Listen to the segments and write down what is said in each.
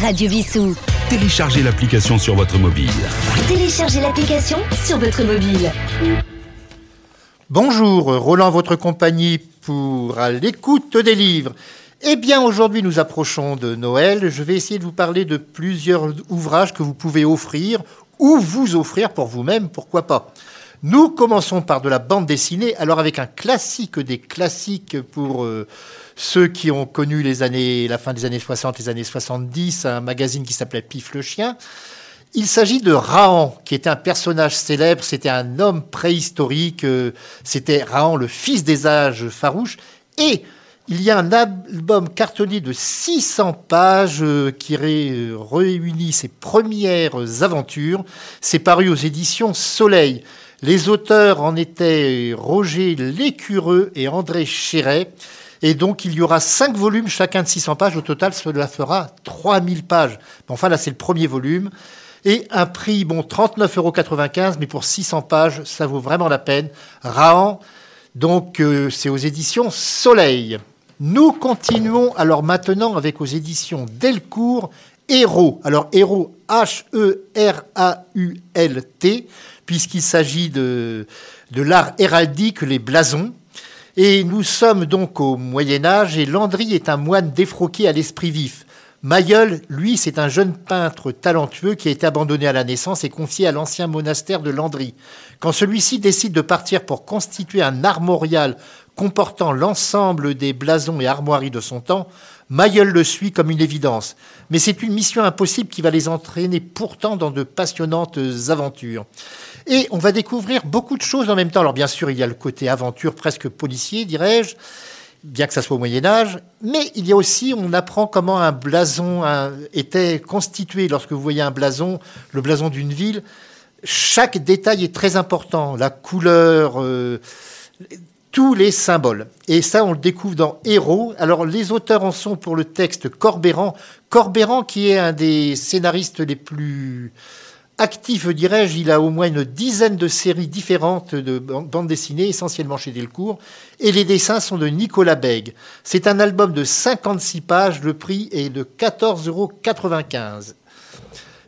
Radio Vissou. Téléchargez l'application sur votre mobile. Téléchargez l'application sur votre mobile. Bonjour, Roland, votre compagnie pour à l'écoute des livres. Eh bien, aujourd'hui, nous approchons de Noël. Je vais essayer de vous parler de plusieurs ouvrages que vous pouvez offrir ou vous offrir pour vous-même, pourquoi pas. Nous commençons par de la bande dessinée, alors avec un classique des classiques pour euh, ceux qui ont connu les années, la fin des années 60, les années 70, un magazine qui s'appelait Pif le chien. Il s'agit de Rahan, qui était un personnage célèbre, c'était un homme préhistorique, euh, c'était Rahan, le fils des âges farouches, et il y a un album cartonné de 600 pages euh, qui réunit ses premières aventures. C'est paru aux éditions Soleil. Les auteurs en étaient Roger Lécureux et André Chéret. Et donc, il y aura cinq volumes, chacun de 600 pages. Au total, cela fera 3000 pages. Enfin, là, c'est le premier volume. Et un prix, bon, 39,95 euros, mais pour 600 pages, ça vaut vraiment la peine. Rahan, donc, euh, c'est aux éditions Soleil. Nous continuons alors maintenant avec aux éditions Delcourt, Héros. Alors, Héros, H-E-R-A-U-L-T puisqu'il s'agit de, de l'art héraldique, les blasons. Et nous sommes donc au Moyen Âge et Landry est un moine défroqué à l'esprit vif. Mayol, lui, c'est un jeune peintre talentueux qui a été abandonné à la naissance et confié à l'ancien monastère de Landry. Quand celui-ci décide de partir pour constituer un armorial comportant l'ensemble des blasons et armoiries de son temps, Mayol le suit comme une évidence. Mais c'est une mission impossible qui va les entraîner pourtant dans de passionnantes aventures. Et on va découvrir beaucoup de choses en même temps. Alors bien sûr, il y a le côté aventure presque policier, dirais-je, bien que ça soit au Moyen Âge, mais il y a aussi, on apprend comment un blason était constitué. Lorsque vous voyez un blason, le blason d'une ville, chaque détail est très important. La couleur, euh, tous les symboles. Et ça, on le découvre dans Héros. Alors, les auteurs en sont pour le texte Corbéran. Corbéran, qui est un des scénaristes les plus actif, dirais-je. Il a au moins une dizaine de séries différentes de bandes dessinées, essentiellement chez Delcourt. Et les dessins sont de Nicolas Bègue. C'est un album de 56 pages. Le prix est de 14,95 euros.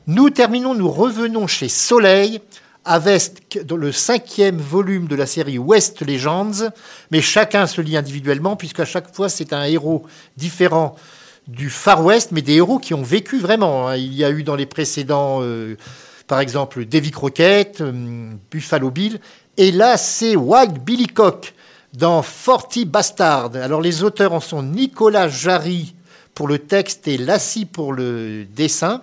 Nous terminons, nous revenons chez Soleil avec le cinquième volume de la série West Legends, mais chacun se lit individuellement, puisqu'à chaque fois c'est un héros différent du Far West, mais des héros qui ont vécu vraiment. Hein. Il y a eu dans les précédents euh, par exemple Davy Crockett, euh, Buffalo Bill. Et là, c'est Wild Billy Cock dans Forty Bastard. Alors les auteurs en sont Nicolas Jarry pour le texte et Lassie pour le dessin.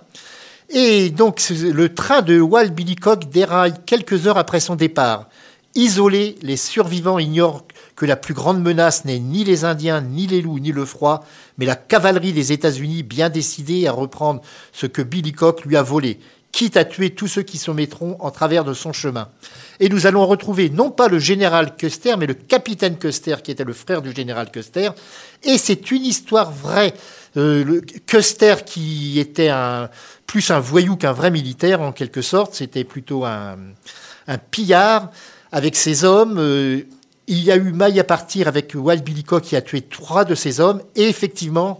Et donc le train de Wild Billy Cock déraille quelques heures après son départ. Isolés, les survivants ignorent que la plus grande menace n'est ni les Indiens, ni les loups, ni le froid, mais la cavalerie des États-Unis bien décidée à reprendre ce que Billy Cock lui a volé quitte à tuer tous ceux qui se mettront en travers de son chemin. Et nous allons retrouver non pas le général Custer, mais le capitaine Custer, qui était le frère du général Custer. Et c'est une histoire vraie. Euh, Custer, qui était plus un voyou qu'un vrai militaire, en quelque sorte, c'était plutôt un, pillard avec ses hommes. Euh, il y a eu maille à partir avec Wild Billy Cock qui a tué trois de ses hommes. Et effectivement,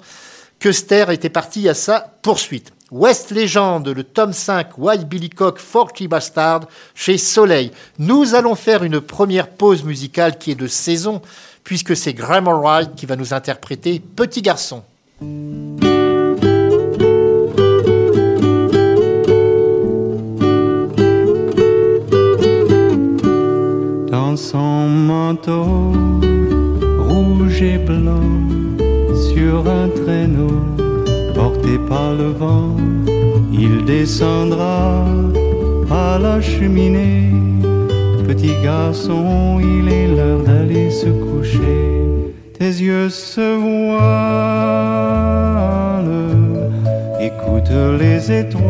Custer était parti à sa poursuite. West Legend, le tome 5, White Billy Cock, Forky Bastard, chez Soleil. Nous allons faire une première pause musicale qui est de saison, puisque c'est Grammar Wright qui va nous interpréter Petit garçon. Son manteau rouge et blanc, sur un traîneau porté par le vent, il descendra à la cheminée. Petit garçon, il est l'heure d'aller se coucher. Tes yeux se voilent, écoute les étoiles.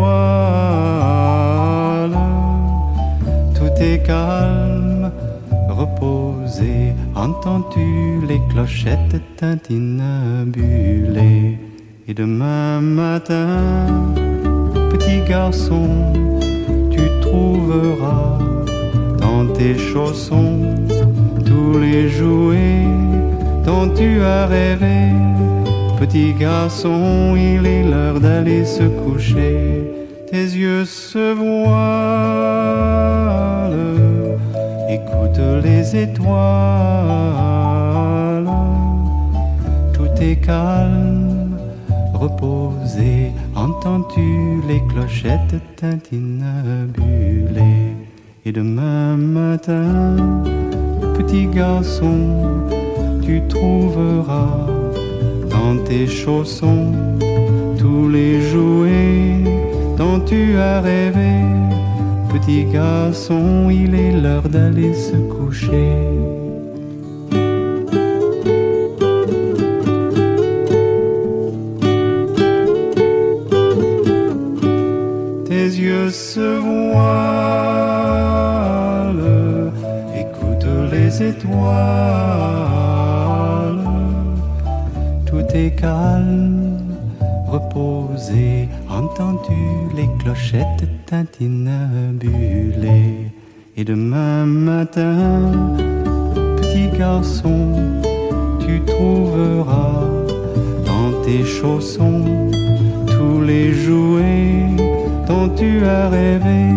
Tout est calme. Entends-tu les clochettes tintinabulées? Et demain matin, petit garçon, tu trouveras dans tes chaussons tous les jouets dont tu as rêvé. Petit garçon, il est l'heure d'aller se coucher. Tes yeux se voilent, écoute les étoiles. Tout est calme, reposé. Entends-tu les clochettes tintinabulées? Et demain matin, petit garçon, tu trouveras dans tes chaussons tous les jouets dont tu as rêvé. Petit garçon, il est l'heure d'aller se coucher. Tes yeux se voilent, écoute les étoiles. Tout est calme, reposé. Entends-tu les clochettes tintinabulées? Et demain matin, petit garçon, tu trouveras dans tes chaussons tous les jouets dont tu as rêvé.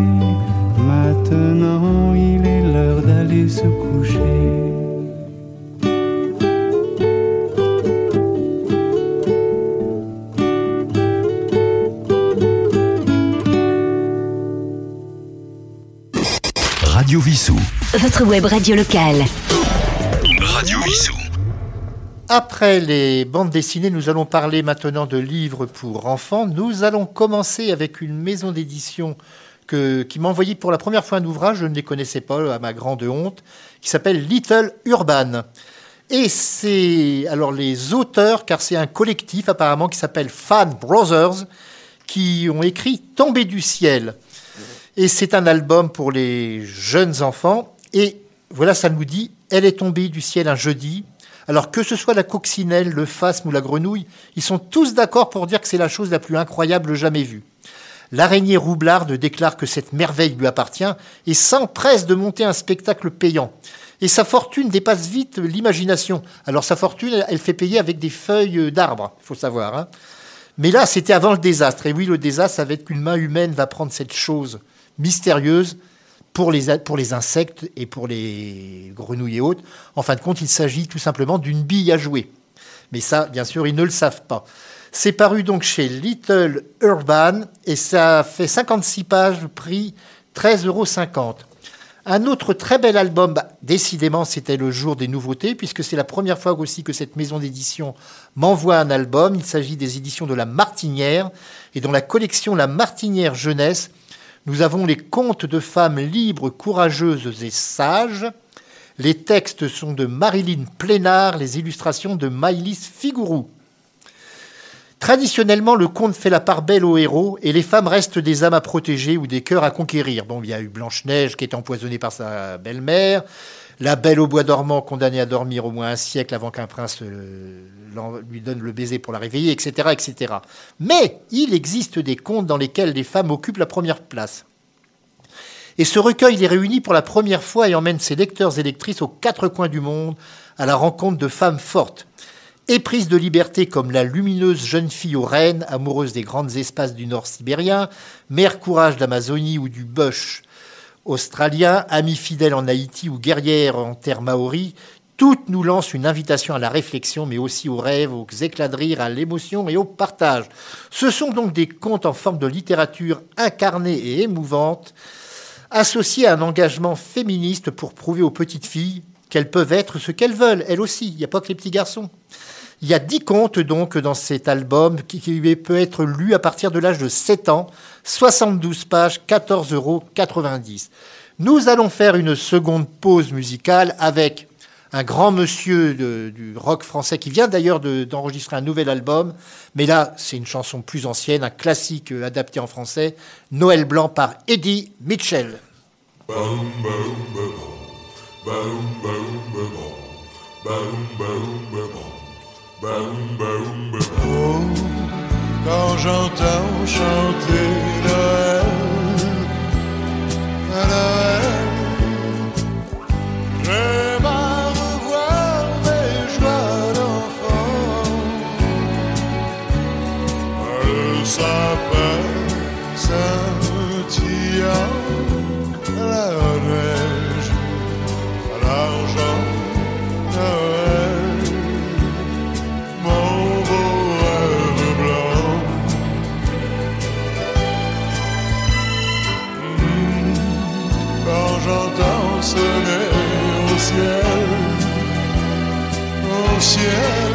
Maintenant, il est l'heure d'aller se coucher. Votre web radio locale. Radio Vissou. Après les bandes dessinées, nous allons parler maintenant de livres pour enfants. Nous allons commencer avec une maison d'édition que- qui m'a envoyé pour la première fois un ouvrage, je ne les connaissais pas, à ma grande honte, qui s'appelle Little Urban. Et c'est alors les auteurs, car c'est un collectif apparemment qui s'appelle Fan Brothers, qui ont écrit Tomber du ciel. Et c'est un album pour les jeunes enfants. Et voilà, ça nous dit, elle est tombée du ciel un jeudi. Alors que ce soit la coccinelle, le phasme ou la grenouille, ils sont tous d'accord pour dire que c'est la chose la plus incroyable jamais vue. L'araignée roublarde déclare que cette merveille lui appartient et s'empresse de monter un spectacle payant. Et sa fortune dépasse vite l'imagination. Alors sa fortune, elle fait payer avec des feuilles d'arbres, il faut savoir. hein. Mais là, c'était avant le désastre. Et oui, le désastre, ça va être qu'une main humaine va prendre cette chose mystérieuse pour les, insectes et pour les grenouilles et autres. En fin de compte, il s'agit tout simplement d'une bille à jouer. Mais ça, bien sûr, ils ne le savent pas. C'est paru donc chez Little Urban et ça fait 56 pages, prix 13,50 euros. Un autre très bel album, bah, décidément, c'était le jour des nouveautés, puisque c'est la première fois aussi que cette maison d'édition m'envoie un album. Il s'agit des éditions de La Martinière. Et dans la collection La Martinière Jeunesse, nous avons les contes de femmes libres, courageuses et sages. Les textes sont de Marilyn Plénard, les illustrations de Maïlis Figurou. Traditionnellement, le conte fait la part belle aux héros et les femmes restent des âmes à protéger ou des cœurs à conquérir. Bon, il y a eu Blanche-Neige qui est empoisonnée par sa belle-mère, la belle au bois dormant condamnée à dormir au moins un siècle avant qu'un prince euh, lui donne le baiser pour la réveiller, etc., etc. Mais il existe des contes dans lesquels les femmes occupent la première place. Et ce recueil les réunit pour la première fois et emmène ses lecteurs et lectrices aux quatre coins du monde à la rencontre de femmes fortes. Éprise de liberté comme la lumineuse jeune fille aux rennes, amoureuse des grandes espaces du nord sibérien, mère courage d'Amazonie ou du bush australien, amie fidèle en Haïti ou guerrière en terre maori, toutes nous lancent une invitation à la réflexion, mais aussi aux rêves, aux éclats de rire, à l'émotion et au partage. Ce sont donc des contes en forme de littérature incarnée et émouvante, associés à un engagement féministe pour prouver aux petites filles qu'elles peuvent être ce qu'elles veulent, elles aussi. Il n'y a pas que les petits garçons. Il y a dix contes donc dans cet album qui, peut être lu à partir de l'âge de 7 ans, 72 pages, 14,90 euros. Nous allons faire une seconde pause musicale avec un grand monsieur du rock français qui vient d'ailleurs de- d'enregistrer un nouvel album, mais là c'est une chanson plus ancienne, un classique euh, adapté en français, Noël blanc par Eddie Mitchell. Noël, ciel, au ciel.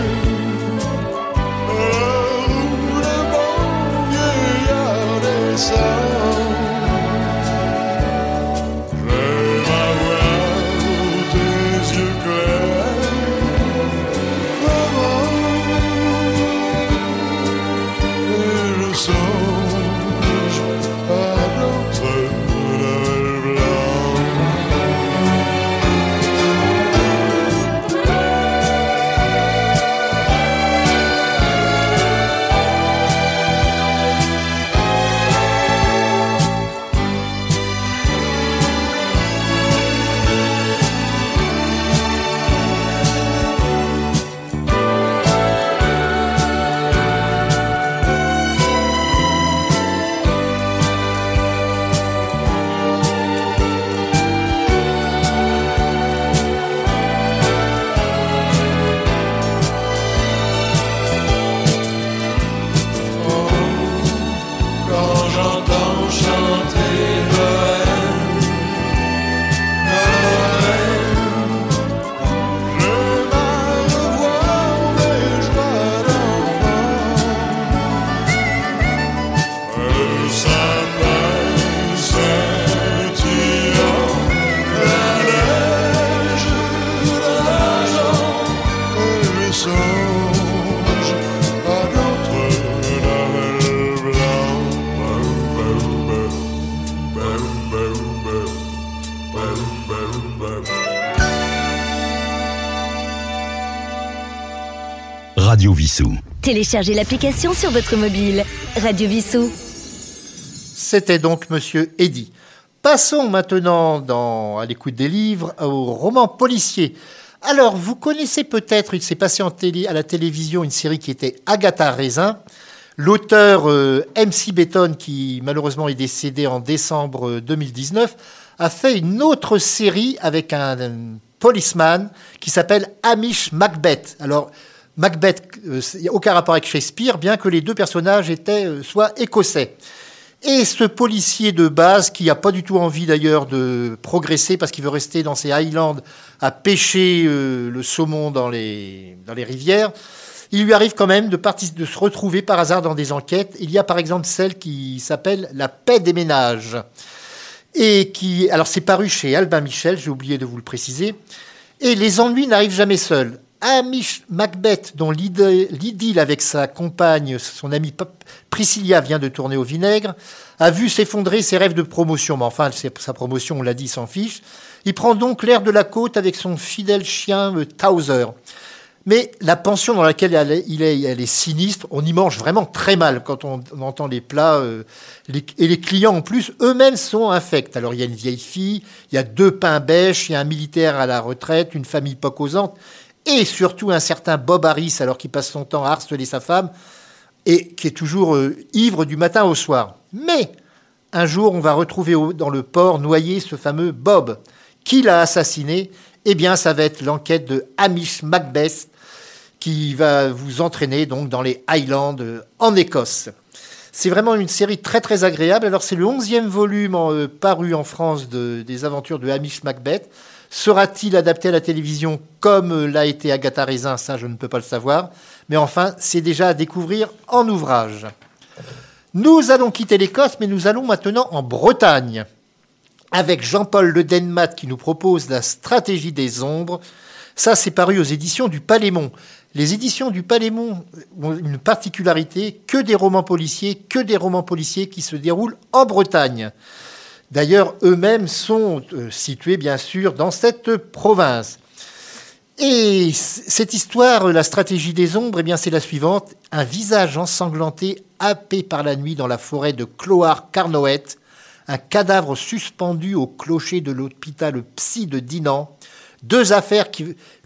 Téléchargez l'application sur votre mobile. Radio Vissou. C'était donc Monsieur Eddy. Passons maintenant à l'écoute des livres au roman policier. Alors, vous connaissez peut-être, il s'est passé télé, à la télévision une série qui était Agatha Raisin. L'auteur euh, MC Béton, qui malheureusement est décédé en décembre euh, 2019, a fait une autre série avec un, un policeman qui s'appelle Amish Macbeth. Alors, Macbeth, euh, il n'y a aucun rapport avec Shakespeare, bien que les deux personnages étaient euh, soit écossais. Et ce policier de base, qui n'a pas du tout envie d'ailleurs de progresser parce qu'il veut rester dans ses highlands à pêcher euh, le saumon dans les, rivières, il lui arrive quand même de se retrouver par hasard dans des enquêtes. Il y a par exemple celle qui s'appelle La paix des ménages. Et qui, alors c'est paru chez Albin Michel, j'ai oublié de vous le préciser. Et les ennuis n'arrivent jamais seuls. Amish Macbeth, dont l'idylle avec sa compagne, son amie Priscilla vient de tourner au vinaigre, a vu s'effondrer ses rêves de promotion. Mais enfin, sa promotion, on l'a dit, s'en fiche. Il prend donc l'air de la côte avec son fidèle chien euh, Towser. Mais la pension dans laquelle il est, elle est sinistre. On y mange vraiment très mal quand on, entend les plats. euh, et les clients, en plus, eux-mêmes sont infects. Alors, il y a une vieille fille, il y a deux pains bêches, il y a un militaire à la retraite, une famille pas causante, et surtout un certain Bob Harris, alors qu'il passe son temps à harceler sa femme, et qui est toujours euh, ivre du matin au soir. Mais un jour, on va retrouver dans le port noyé ce fameux Bob. Qui l'a assassiné? Eh bien, ça va être l'enquête de Hamish Macbeth qui va vous entraîner donc dans les Highlands euh, en Écosse. C'est vraiment une série très très agréable. Alors c'est le 11e volume euh, paru en France de- des aventures de Hamish Macbeth. Sera-t-il adapté à la télévision comme l'a été Agatha Raisin? Ça, je ne peux pas le savoir. Mais enfin, c'est déjà à découvrir en ouvrage. Nous allons quitter l'Écosse, mais nous allons maintenant en Bretagne avec Jean-Paul Le Denmat qui nous propose la stratégie des ombres. Ça, c'est paru aux éditions du Palémon. Les éditions du Palémon ont une particularité, que des romans policiers, que des romans policiers qui se déroulent en Bretagne. D'ailleurs, eux-mêmes sont euh, situés, bien sûr, dans cette province. Et cette histoire, la stratégie des ombres, eh c'est la suivante. Un visage ensanglanté, happé par la nuit dans la forêt de Cloire-Carnoët, un cadavre suspendu au clocher de l'hôpital psy de Dinan, deux affaires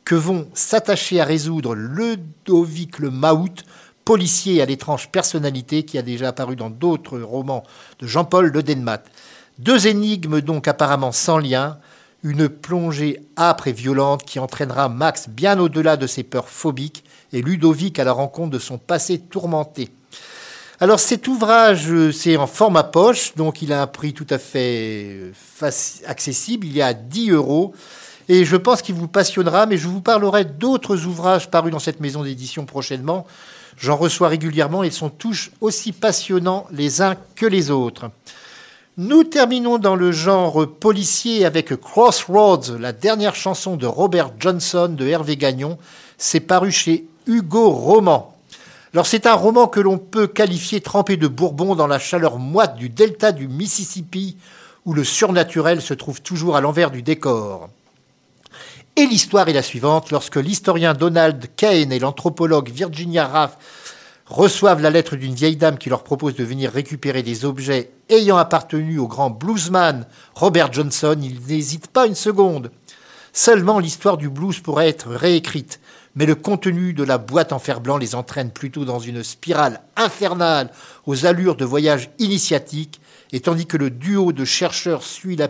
que vont s'attacher à résoudre Ludovic le Mahout, policier à l'étrange personnalité qui a déjà apparu dans d'autres romans de Jean-Paul Le Denmat. Deux énigmes donc apparemment sans lien, une plongée âpre et violente qui entraînera Max bien au-delà de ses peurs phobiques et Ludovic à la rencontre de son passé tourmenté. Alors cet ouvrage, c'est en format poche, donc il a un prix tout à fait euh, accessible, il y a 10 euros. Et je pense qu'il vous passionnera, mais je vous parlerai d'autres ouvrages parus dans cette maison d'édition prochainement. J'en reçois régulièrement et ils sont tous aussi passionnants les uns que les autres. Nous terminons dans le genre policier avec Crossroads, la dernière chanson de Robert Johnson de Hervé Gagnon. C'est paru chez Hugo Roman. Alors c'est un roman que l'on peut qualifier trempé de Bourbon dans la chaleur moite du delta du Mississippi, où le surnaturel se trouve toujours à l'envers du décor. Et l'histoire est la suivante. Lorsque l'historien Donald Kane et l'anthropologue Virginia Raff reçoivent la lettre d'une vieille dame qui leur propose de venir récupérer des objets ayant appartenu au grand bluesman Robert Johnson, ils n'hésitent pas une seconde. Seulement l'histoire du blues pourrait être réécrite, mais le contenu de la boîte en fer blanc les entraîne plutôt dans une spirale infernale aux allures de voyage initiatique, et tandis que le duo de chercheurs suit la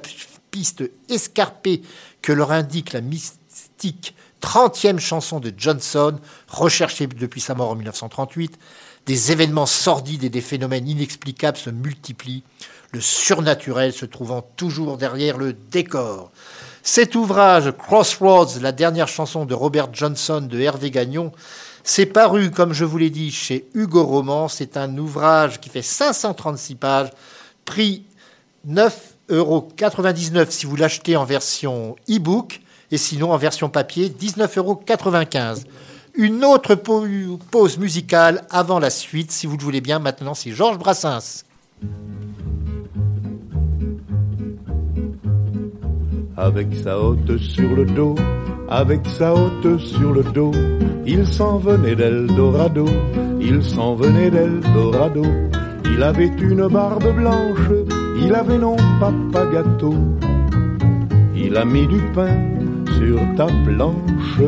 piste escarpée que leur indique la mystique 30e chanson de Johnson, recherchée depuis sa mort en 1938, des événements sordides et des phénomènes inexplicables se multiplient, le surnaturel se trouvant toujours derrière le décor. Cet ouvrage, Crossroads, la dernière chanson de Robert Johnson de Hervé Gagnon, c'est paru, comme je vous l'ai dit, chez Hugo Roman. C'est un ouvrage qui fait 536 pages, prix 9,99 euros si vous l'achetez en version e-book, et sinon en version papier, 19,95 euros. Une autre pau- pause musicale avant la suite, si vous le voulez bien. Maintenant, c'est Georges Brassens. Avec sa hotte sur le dos, avec sa hotte sur le dos, il s'en venait d'Eldorado, il s'en venait d'Eldorado. Il avait une barbe blanche, il avait non papa gâteau. Il a mis du pain sur ta planche,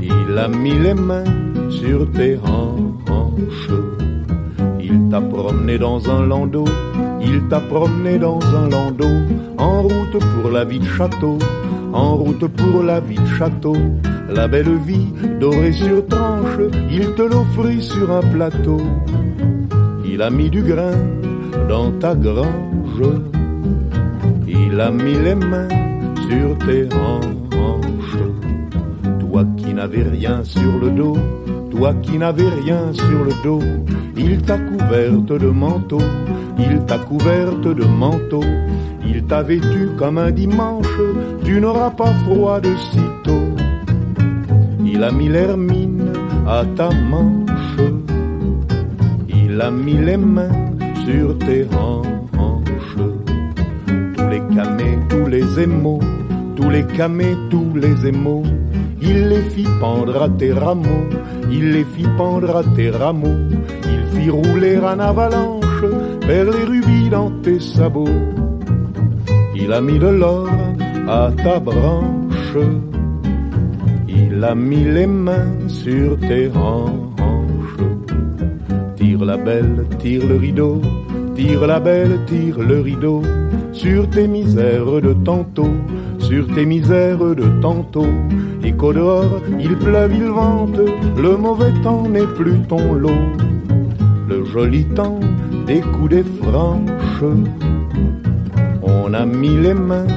il a mis les mains sur tes hanches. Il t'a promené dans un landau, il t'a promené dans un landau, en route pour la vie de château, en route pour la vie de château. La belle vie dorée sur tranche, il te l'offrit sur un plateau. Il a mis du grain dans ta grange, il a mis les mains sur tes hanches. Toi qui n'avais rien sur le dos, toi qui n'avais rien sur le dos, il t'a couverte de manteau, il t'a couverte de manteau, il t'a vêtu comme un dimanche, tu n'auras pas froid de sitôt. Il a mis l'hermine à ta manche, il a mis les mains sur tes hanches. Tous les camés, tous les émaux, tous les camés, tous les émaux, il les fit pendre à tes rameaux, il les fit pendre à tes rameaux, il fit rouler en avalanche vers les rubis dans tes sabots. Il a mis de l'or à ta branche, il a mis les mains sur tes hanches. Tire la belle, tire le rideau, tire la belle, tire le rideau, sur tes misères de tantôt, sur tes misères de tantôt. Et qu'au dehors, il pleuve, il vente, le mauvais temps n'est plus ton lot. Le joli temps des coups des franches, on a mis les mains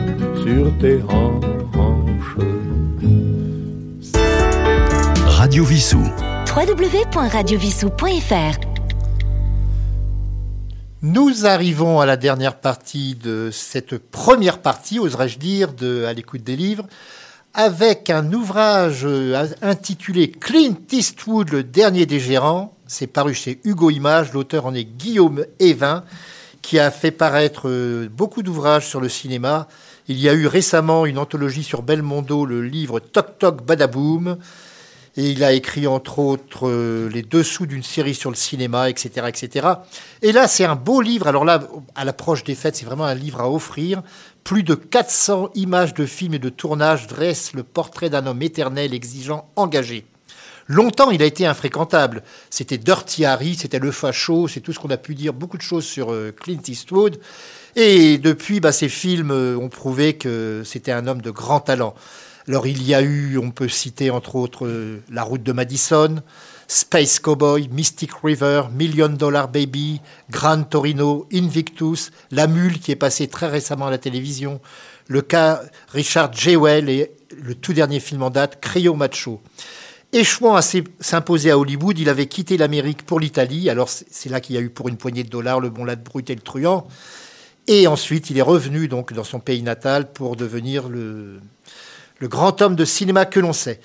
sur tes hanches. Radio Vissou. www.radiovissou.fr Nous arrivons à la dernière partie de cette première partie, oserais-je dire, de À l'écoute des livres, avec un ouvrage euh, intitulé Clint Eastwood, le dernier des gérants. C'est paru chez Hugo Images. L'auteur en est Guillaume Evin, qui a fait paraître euh, beaucoup d'ouvrages sur le cinéma. Il y a eu récemment une anthologie sur Belmondo, le livre Toc Toc Badaboom. Et il a écrit entre autres euh, les dessous d'une série sur le cinéma, etc., etc. Et là, c'est un beau livre. Alors là, à l'approche des fêtes, c'est vraiment un livre à offrir. Plus de 400 images de films et de tournages dressent le portrait d'un homme éternel, exigeant, engagé. Longtemps, il a été infréquentable. C'était Dirty Harry, c'était le facho, c'est tout ce qu'on a pu dire, beaucoup de choses sur euh, Clint Eastwood. Et depuis, bah, ces films euh, ont prouvé que c'était un homme de grand talent. Alors il y a eu, on peut citer entre autres euh, La route de Madison, Space Cowboy, Mystic River, Million Dollar Baby, Gran Torino, Invictus, La Mule qui est passé très récemment à la télévision, le cas Richard Jewell et le tout dernier film en date, Cryo Macho. Échouant à s'imposer à Hollywood, il avait quitté l'Amérique pour l'Italie. Alors c'est c'est là qu'il y a eu pour une poignée de dollars le bon lad brut et le truand. Et ensuite, il est revenu donc dans son pays natal pour devenir le, le grand homme de cinéma que l'on sait.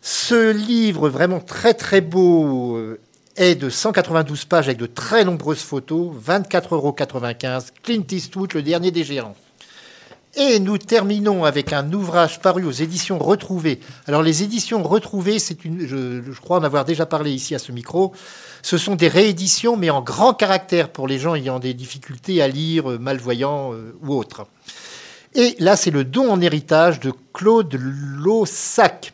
Ce livre vraiment très très beau euh, est de 192 pages avec de très nombreuses photos, 24,95 euros. Clint Eastwood, le dernier des gérants. Et nous terminons avec un ouvrage paru aux éditions Retrouvées. Alors les éditions Retrouvées, c'est une, je, je crois en avoir déjà parlé ici à ce micro. Ce sont des rééditions, mais en grand caractère pour les gens ayant des difficultés à lire, euh, malvoyants euh, ou autres. Et là, c'est le don en héritage de Claude Laussac.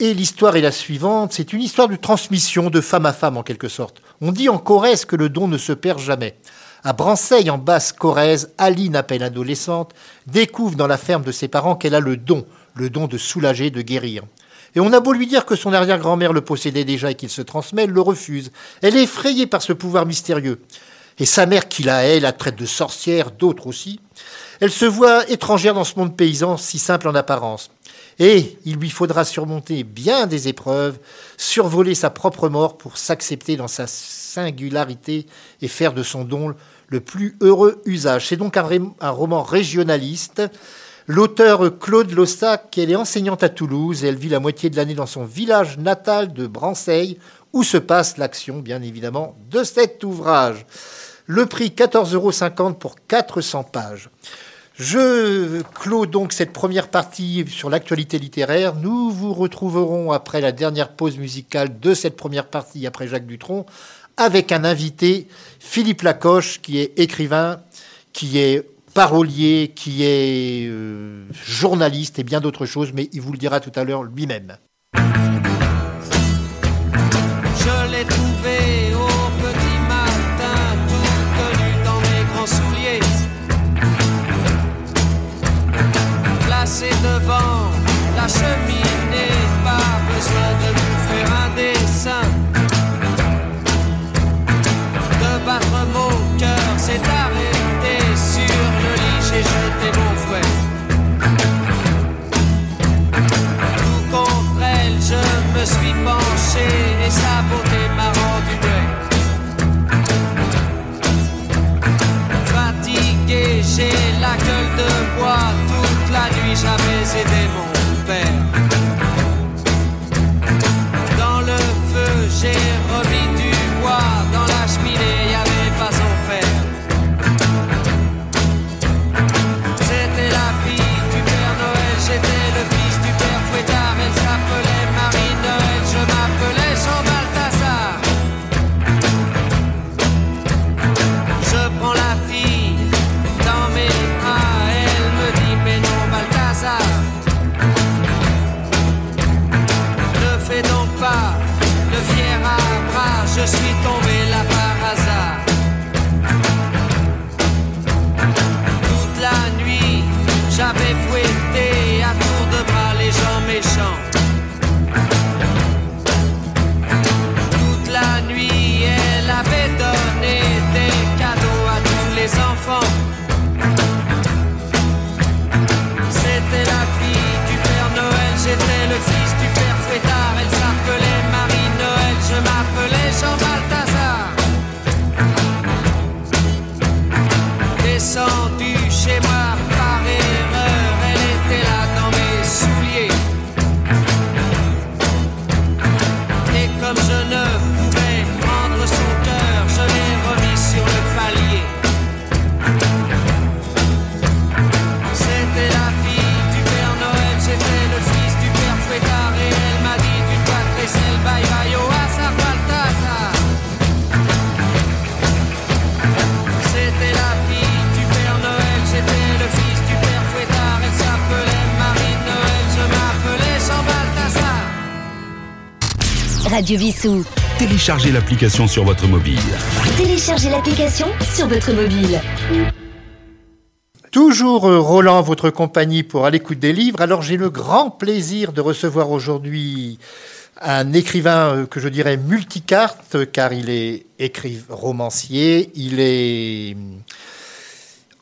Et l'histoire est la suivante, c'est une histoire de transmission de femme à femme en quelque sorte. On dit en Corrèze que le don ne se perd jamais. À Branceil, en basse Corrèze, Aline, à peine adolescente, découvre dans la ferme de ses parents qu'elle a le don, le don de soulager, de guérir. Et on a beau lui dire que son arrière-grand-mère le possédait déjà et qu'il se transmet, elle le refuse. Elle est effrayée par ce pouvoir mystérieux. Et sa mère, qui la hait, la traite de sorcière, d'autres aussi. Elle se voit étrangère dans ce monde paysan, si simple en apparence. Et il lui faudra surmonter bien des épreuves, survoler sa propre mort pour s'accepter dans sa singularité et faire de son don le plus heureux usage. C'est donc un, roman régionaliste. L'auteur Claude Lossac, elle est enseignante à Toulouse et elle vit la moitié de l'année dans son village natal de Branceil, où se passe l'action, bien évidemment, de cet ouvrage. Le prix 14,50 euros pour 400 pages. Je clôt donc cette première partie sur l'actualité littéraire. Nous vous retrouverons après la dernière pause musicale de cette première partie, après Jacques Dutronc, avec un invité, Philippe Lacoche, qui est écrivain, qui est parolier, qui est euh, journaliste et bien d'autres choses, mais il vous le dira tout à l'heure lui-même. La cheminée, pas besoin de nous faire un dessin. De battre mon cœur s'est arrêté sur le lit, j'ai jeté mon fouet. Tout contre elle, je me suis penché et sa beauté m'a rendu muet. Fatigué, j'ai la gueule de bois. Toute la nuit, j'avais aidé mon Dans le feu, j'ai remis du bois. Dans la cheminée, y avait pas son père. C'était la fille du Père Noël, j'étais le fils du Père Fouettard. Elle s'appelait Marie-Noël, je m'appelais Jean Balthazar. Je prends la fille dans mes bras, elle me dit mais non Balthazar. Bras, Radio Vissou. Téléchargez l'application sur votre mobile. Téléchargez l'application sur votre mobile. Toujours Roland, votre compagnie pour à l'écoute des livres. Alors j'ai le grand plaisir de recevoir aujourd'hui un écrivain euh, que je dirais multicarte, car il est écrivain romancier, il est hum,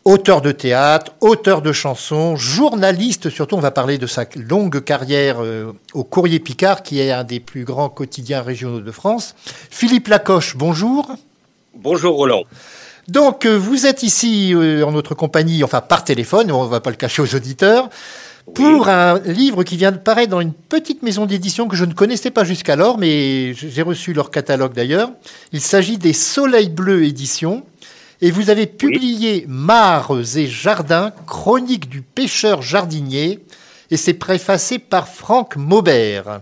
auteur de théâtre, auteur de chansons, journaliste surtout. On va parler de sa longue carrière euh, au Courrier Picard, qui est un des plus grands quotidiens régionaux de France. Philippe Lacoche, bonjour. Bonjour Roland. Donc, euh, vous êtes ici euh, en notre compagnie, enfin par téléphone, on ne va pas le cacher aux auditeurs, pour un livre qui vient de paraître dans une petite maison d'édition que je ne connaissais pas jusqu'alors, mais j'ai reçu leur catalogue d'ailleurs. Il s'agit des Soleils Bleus éditions. Et vous avez publié Mares et Jardins, chronique du pêcheur jardinier, et c'est préfacé par Franck Maubert.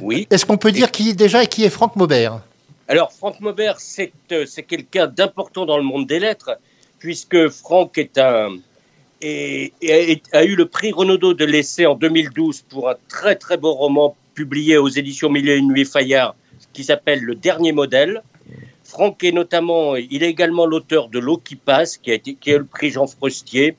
Oui. Est-ce qu'on peut dire qui déjà et qui est Franck Maubert? Alors, Franck Maubert, c'est euh, c'est quelqu'un d'important dans le monde des lettres, puisque Franck est un, et, et a, eu le prix Renaudot de l'essai en 2012 pour un très très beau roman publié aux éditions Mille et une nuits Fayard qui s'appelle Le dernier modèle. Franck est notamment, il est également l'auteur de L'eau qui passe, qui a été, qui a eu le prix Jean Frostier,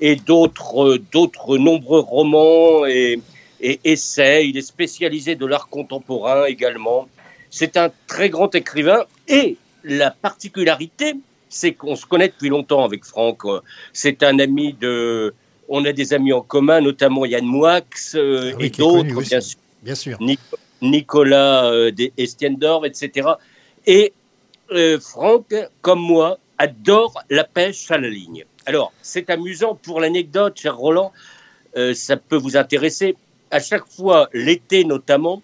et d'autres, euh, d'autres nombreux romans et, et essais. Il est spécialisé de l'art contemporain également. C'est un très grand écrivain et la particularité, c'est qu'on se connaît depuis longtemps avec Franck. C'est un ami de, on a des amis en commun, notamment Yann Moix euh, Ah oui, et d'autres, bien sûr. Bien sûr. Nic- Nicolas euh, Estiendorf, etc. Et euh, Franck, comme moi, adore la pêche à la ligne. Alors, c'est amusant pour l'anecdote, cher Roland, euh, ça peut vous intéresser. À chaque fois, l'été notamment,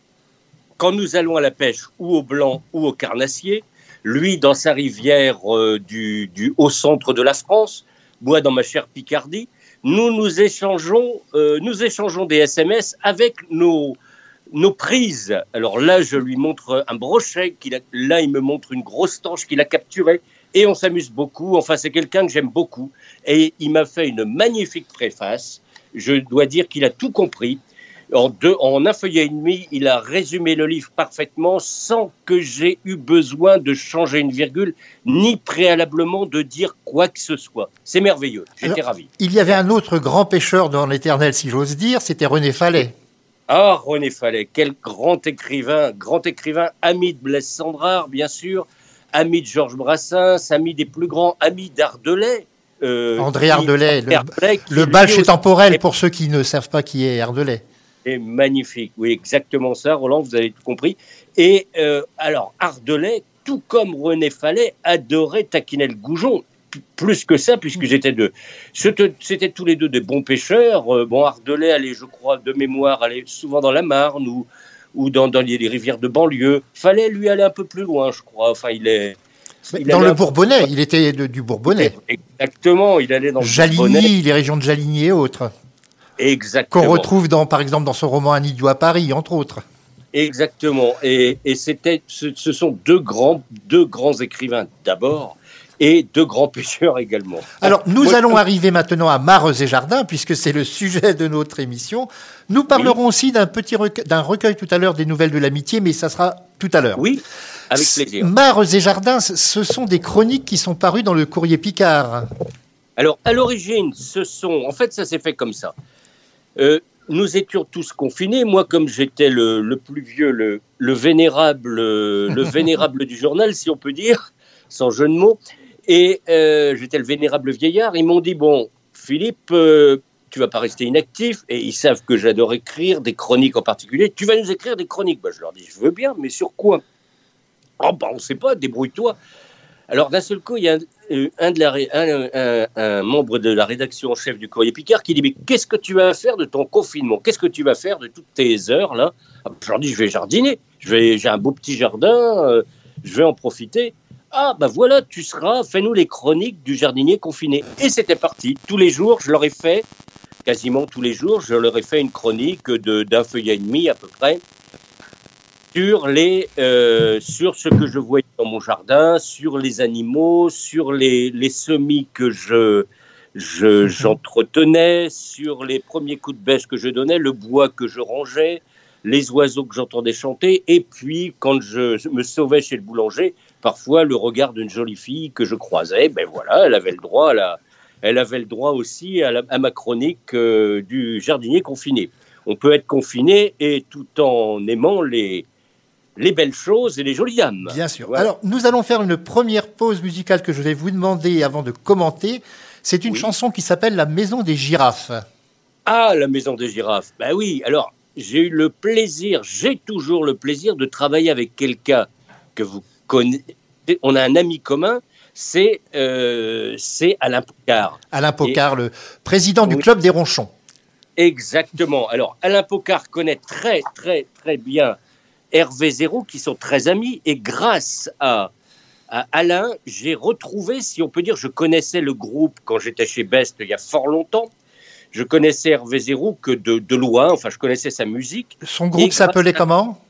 quand nous allons à la pêche ou au blanc ou au carnassier, lui dans sa rivière euh, du, haut centre de la France, moi dans ma chère Picardie, nous nous échangeons des SMS avec nos, nos prises. Alors là, je lui montre un brochet, qu'il a, là, il me montre une grosse tanche qu'il a capturée, et on s'amuse beaucoup. Enfin, c'est quelqu'un que j'aime beaucoup, et il m'a fait une magnifique préface. Je dois dire qu'il a tout compris. En, deux, en un feuillet et demi, il a résumé le livre parfaitement sans que j'ai eu besoin de changer une virgule, ni préalablement de dire quoi que ce soit. C'est merveilleux, j'étais ravi. Il y avait un autre grand pêcheur dans l'éternel, si j'ose dire, c'était René Fallet. Ah, René Fallet, quel grand écrivain, grand écrivain, ami de Blaise Sandrard, bien sûr, ami de Georges Brassens, ami des plus grands amis d'Ardelais. euh, André qui- Ardelais, le- Ardelais, Le est aussi temporel pour ceux qui ne savent pas qui est Ardelais. est magnifique. Oui, exactement ça, Roland, vous avez tout compris. Et euh, alors, Ardelais, tout comme René Fallet, adorait taquiner le goujon. Plus que ça, puisque j'étais deux. C'était tous les deux des bons pêcheurs. Euh, bon, Ardelais allait, je crois, de mémoire, allait souvent dans la Marne ou, ou dans, dans les, les rivières de banlieue. Fallait lui aller un peu plus loin, je crois. Enfin, il est. il Dans le Bourbonnais, il était de- du Bourbonnais. Exactement, il allait dans le Bourbonnais. Jaligny, les régions de Jaligny et autres, Exactement. qu'on retrouve dans, par exemple dans son roman Un idiot à Paris, entre autres. Exactement. Et, et c'était, ce, ce sont deux grands, deux grands écrivains d'abord et deux grands pêcheurs également. Alors, nous Moi, allons arriver maintenant à Mares et Jardins, puisque c'est le sujet de notre émission. Nous parlerons aussi d'un petit recueil, d'un recueil tout à l'heure des nouvelles de l'amitié, mais ça sera tout à l'heure. Oui, avec plaisir. Mares et Jardins, ce sont des chroniques qui sont parues dans le Courrier Picard. Alors, à l'origine, ce sont, en fait, ça s'est fait comme ça. Euh, nous étions tous confinés. Moi, comme j'étais le, le plus vieux, le, le vénérable, le vénérable du journal, si on peut dire, sans jeu de mots, et euh, j'étais le vénérable vieillard. Ils m'ont dit bon, Philippe, euh, tu vas pas rester inactif. Et ils savent que j'adore écrire des chroniques en particulier. Tu vas nous écrire des chroniques. Bah, je leur dis, je veux bien, mais sur quoi? Oh, bah, on sait pas. Débrouille-toi. Alors d'un seul coup, il y a un, euh, un membre de la rédaction en chef du Courrier Picard qui dit mais qu'est-ce que tu vas faire de ton confinement? Qu'est-ce que tu vas faire de toutes tes heures là? Ah, Je leur dis je vais jardiner. J'ai un beau petit jardin. euh, je vais en profiter. Ah bah voilà, tu seras. Fais-nous les chroniques du jardinier confiné. Et c'était parti. Tous les jours, je leur ai fait quasiment tous les jours, je leur ai fait une chronique d'un feuillet et demi à peu près sur les euh, sur ce que je voyais dans mon jardin, sur les animaux, sur les, les semis que je je- j'entretenais, sur les premiers coups de bêche que je donnais, le bois que je rangeais, les oiseaux que j'entendais chanter, et puis quand je me sauvais chez le boulanger, parfois le regard d'une jolie fille que je croisais, ben voilà, elle avait le droit à la, elle avait le droit aussi à, la- à ma chronique euh, du jardinier confiné. On peut être confiné et tout en aimant les, les belles choses et les jolies dames. Bien sûr. Voilà. Alors, nous allons faire une première pause musicale que je vais vous demander avant de commenter. C'est une Oui. chanson qui s'appelle La Maison des girafes. Ah, la maison des girafes. Ben oui, alors j'ai eu le plaisir, j'ai toujours le plaisir de travailler avec quelqu'un que vous On a un ami commun, c'est euh, Alain Picard. Alain Pocard, le président du Oui. Club des Ronchons. Exactement. Alors, Alain Pocard connaît très, très, très bien Hervé Zéro, qui sont très amis, et grâce à, à Alain, j'ai retrouvé, si on peut dire, je connaissais le groupe quand j'étais chez Best il y a fort longtemps. Je connaissais Hervé Zéro que de, de loin, enfin, je connaissais sa musique. Son groupe s'appelait comment?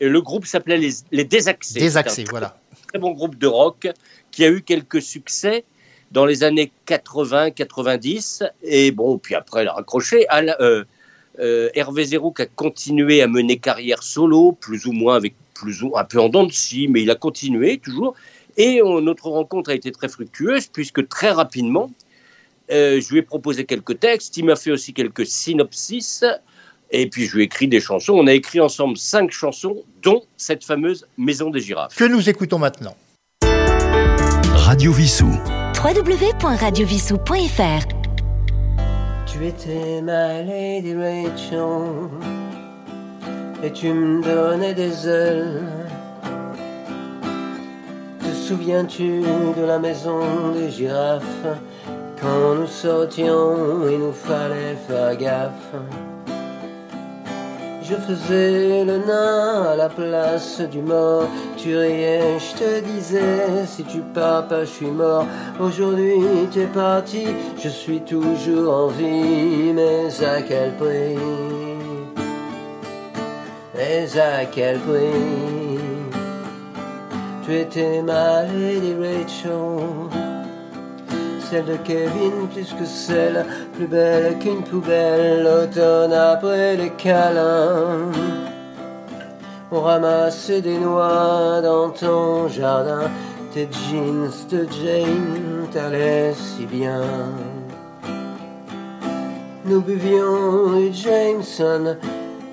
Et le groupe s'appelait les, les Désaxés. Désaxé, C'est un voilà. très bon groupe de rock qui a eu quelques succès dans les années 80-90. Et bon, puis après, elle a raccroché. Alain- euh, euh, Hervé a continué à mener carrière solo, plus ou moins avec plus ou un peu en dents de scie, mais il a continué toujours. Et on- notre rencontre a été très fructueuse puisque très rapidement, euh, je lui ai proposé quelques textes. Il m'a fait aussi quelques synopsis. Et puis je lui ai écrit des chansons. On a écrit ensemble cinq chansons, dont cette fameuse Maison des girafes. Que nous écoutons maintenant. Radio Vissou. www.radiovissou.fr Tu étais ma Lady Rachel et tu me donnais des ailes. Te souviens-tu de la maison des girafes? Quand nous sortions il nous fallait faire gaffe? Je faisais le nain à la place du mort. Tu riais, je te disais, si tu pars pas, je suis mort. Aujourd'hui, t'es parti, je suis toujours en vie, mais à quel prix? Mais à quel prix? Tu étais ma Lady Rachel celle de Kevin plus que celle, plus belle qu'une poubelle, l'automne après les câlins. On ramassait des noix dans ton jardin, tes jeans de Jane t'allaient si bien. Nous buvions du Jameson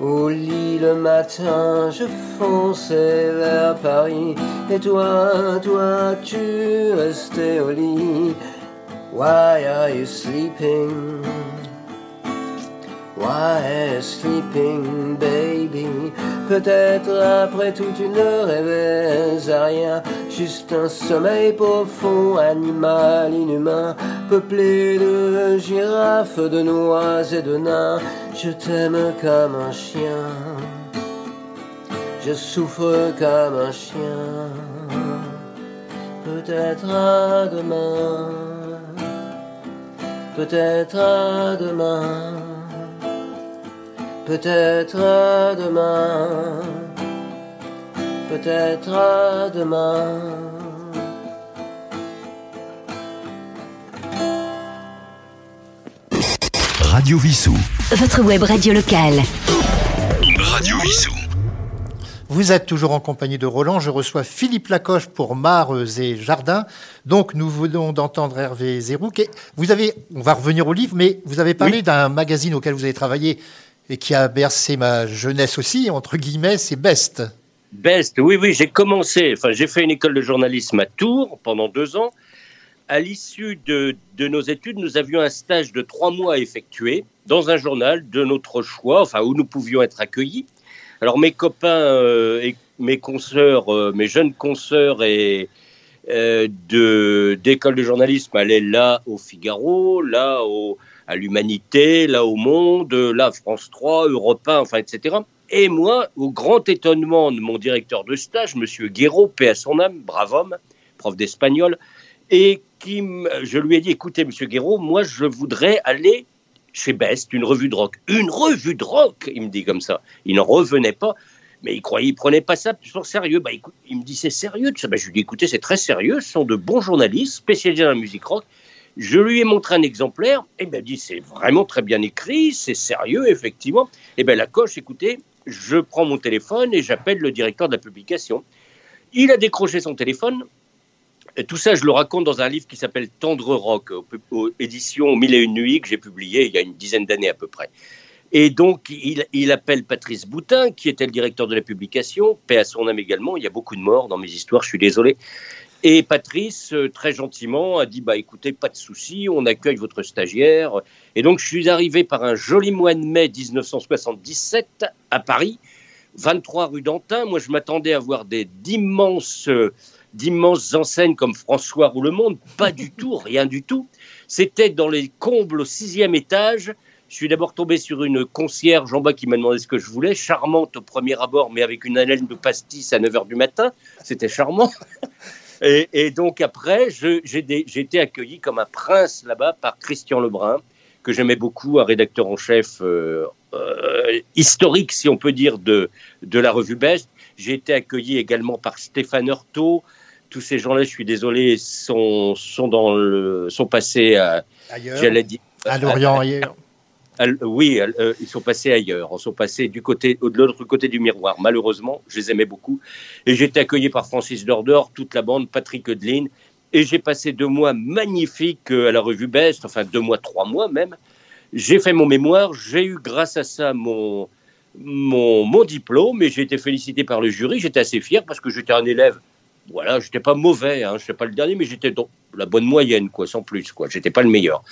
au lit le matin, je fonçais vers Paris, et toi, toi, tu restais au lit. Why are you sleeping? Why are you sleeping, baby? Peut-être après tout tu ne rêvais à rien, juste un sommeil profond, animal inhumain, peuplé de girafes, de noix et de nains. Je t'aime comme un chien, je souffre comme un chien. Peut-être à demain. Peut-être à demain, peut-être à demain, peut-être à demain. Radio Vissou. Votre web radio locale. Radio Vissou. Vous êtes toujours en compagnie de Roland. Je reçois Philippe Lacoche pour Mares et Jardins. Donc, nous venons d'entendre Hervé Zérouk. Et vous avez, on va revenir au livre, mais vous avez parlé d'un magazine auquel vous avez travaillé et qui a bercé ma jeunesse aussi, entre guillemets, c'est Best. Best, oui, oui, j'ai commencé, enfin, j'ai fait une école de journalisme à Tours pendant deux ans. À l'issue de, de nos études, nous avions un stage de trois mois à effectuer dans un journal de notre choix, enfin, où nous pouvions être accueillis. Alors, mes copains euh, et mes consoeurs, euh, mes jeunes consoeurs et euh, de d'école de journalisme allaient là au Figaro, là au, à l'Humanité, là au Monde, là France 3, Europe 1, enfin, etc. Et moi, au grand étonnement de mon directeur de stage, Monsieur Guéraud, paix à son âme, brave homme, prof d'espagnol, et qui, je lui ai dit, écoutez, Monsieur Guéraud, moi, je voudrais aller chez Best, une revue de rock. Une revue de rock Il me dit comme ça. Il n'en revenait pas. Mais il croyait, il prenait pas ça sur sérieux. Bah, il me dit, c'est sérieux ça. Bah, je lui dis, écoutez, c'est très sérieux. Ce sont de bons journalistes spécialisés dans la musique rock. Je lui ai montré un exemplaire. Et il m'a dit, c'est vraiment très bien écrit, c'est sérieux, effectivement. Et bien, la coche, écoutez, je prends mon téléphone et j'appelle le directeur de la publication. Il a décroché son téléphone. Tout ça, je le raconte dans un livre qui s'appelle Tendre Rock, éditions Mille et une nuits, que j'ai publié il y a une dizaine d'années à peu près. Et donc, il, appelle Patrice Boutin, qui était le directeur de la publication, paix à son âme également. Il y a beaucoup de morts dans mes histoires, je suis désolé. Et Patrice, euh, très gentiment, a dit bah écoutez, pas de souci, on accueille votre stagiaire. Et donc, je suis arrivé par un joli mois de mai 1977 à Paris, 23 rue d'Antin. Moi, je m'attendais à voir des d'immenses d'immenses enseignes comme François ou Le Monde. Pas du tout, rien du tout. C'était dans les combles au sixième étage je suis d'abord tombé sur une concierge en bas qui m'a demandé ce que je voulais, charmante au premier abord, mais avec une haleine de pastis à 9h du matin. C'était charmant. Et, et, donc après, j'ai été accueilli comme un prince là-bas par Christian Lebrun, que j'aimais beaucoup, un rédacteur en chef euh, euh, historique, si on peut dire, de, de la revue Best. J'ai été accueilli également par Stéphane Heurtaud. Tous ces gens-là, je suis désolé, sont, sont, dans le, sont passés à, j'allais dire, à Lorient, ailleurs oui, euh, ils sont passés ailleurs. Ils sont passés du côté, de l'autre côté du miroir. Malheureusement, je les aimais beaucoup. Et j'ai été accueilli par Francis Dordor, toute la bande, Patrick Eudeline. Et j'ai passé deux mois magnifiques euh, à la revue Best, enfin deux mois, trois mois même. J'ai fait mon mémoire. J'ai eu, grâce à ça, mon, mon, mon diplôme et j'ai été félicité par le jury. J'étais assez fier parce que j'étais un élève voilà, j'étais pas mauvais, hein, je n'étais pas le dernier, mais j'étais dans la bonne moyenne, quoi, sans plus, quoi. J'étais pas le meilleur.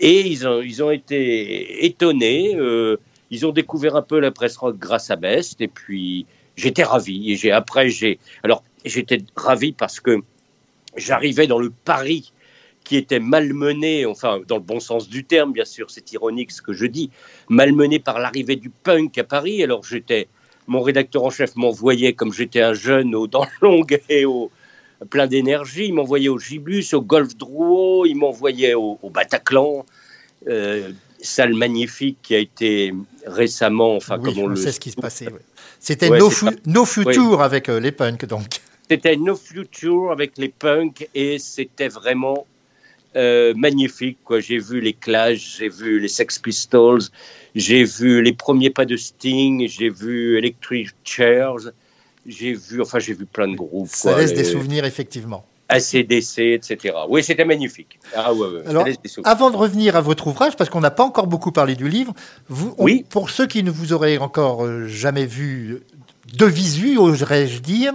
Et ils ont, ils ont été étonnés. Euh, ils ont découvert un peu la presse rock grâce à Best, et puis j'étais ravi. Et j'ai après j'ai, alors j'étais ravi parce que j'arrivais dans le Paris qui était malmené, enfin dans le bon sens du terme, bien sûr, c'est ironique ce que je dis, malmené par l'arrivée du punk à Paris. Alors j'étais mon rédacteur en chef m'envoyait, comme j'étais un jeune, aux dents longues et au, plein d'énergie, il m'envoyait au Gibus, au Golf Drouot, il m'envoyait au, au, Bataclan, euh, salle magnifique qui a été récemment, enfin oui, comme on, on le sait ce qui se passait. Ouais. C'était ouais, no, fu no Future ouais. avec euh, les punks, donc. C'était No Future avec les punks et c'était vraiment euh, magnifique. J'ai vu les Clash, j'ai vu les Sex Pistols, j'ai vu les premiers pas de Sting, j'ai vu Electric Chairs, j'ai vu, enfin, j'ai vu plein de groupes. Ça quoi, laisse des souvenirs, effectivement. ACDC, etc. Oui, c'était magnifique. Ah, ouais, ouais, Alors, avant de revenir à votre ouvrage, parce qu'on n'a pas encore beaucoup parlé du livre, vous, on, oui. pour ceux qui ne vous auraient encore euh, jamais vu de visu, oserais-je dire,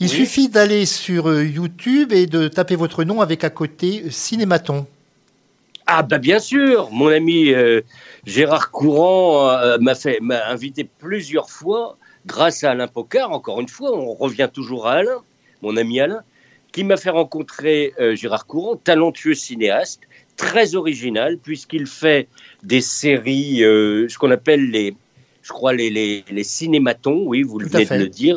il oui. suffit d'aller sur euh, YouTube et de taper votre nom avec à côté euh, Cinématon. Ah bah bien sûr, mon ami euh, Gérard Courant euh, m'a fait m'a invité plusieurs fois grâce à Alain Pocard. Encore une fois, on revient toujours à Alain, mon ami Alain, qui m'a fait rencontrer euh, Gérard Courant, talentueux cinéaste, très original puisqu'il fait des séries, ce qu'on appelle les, je crois les les, les cinématons. Oui, vous Tout venez de le dire.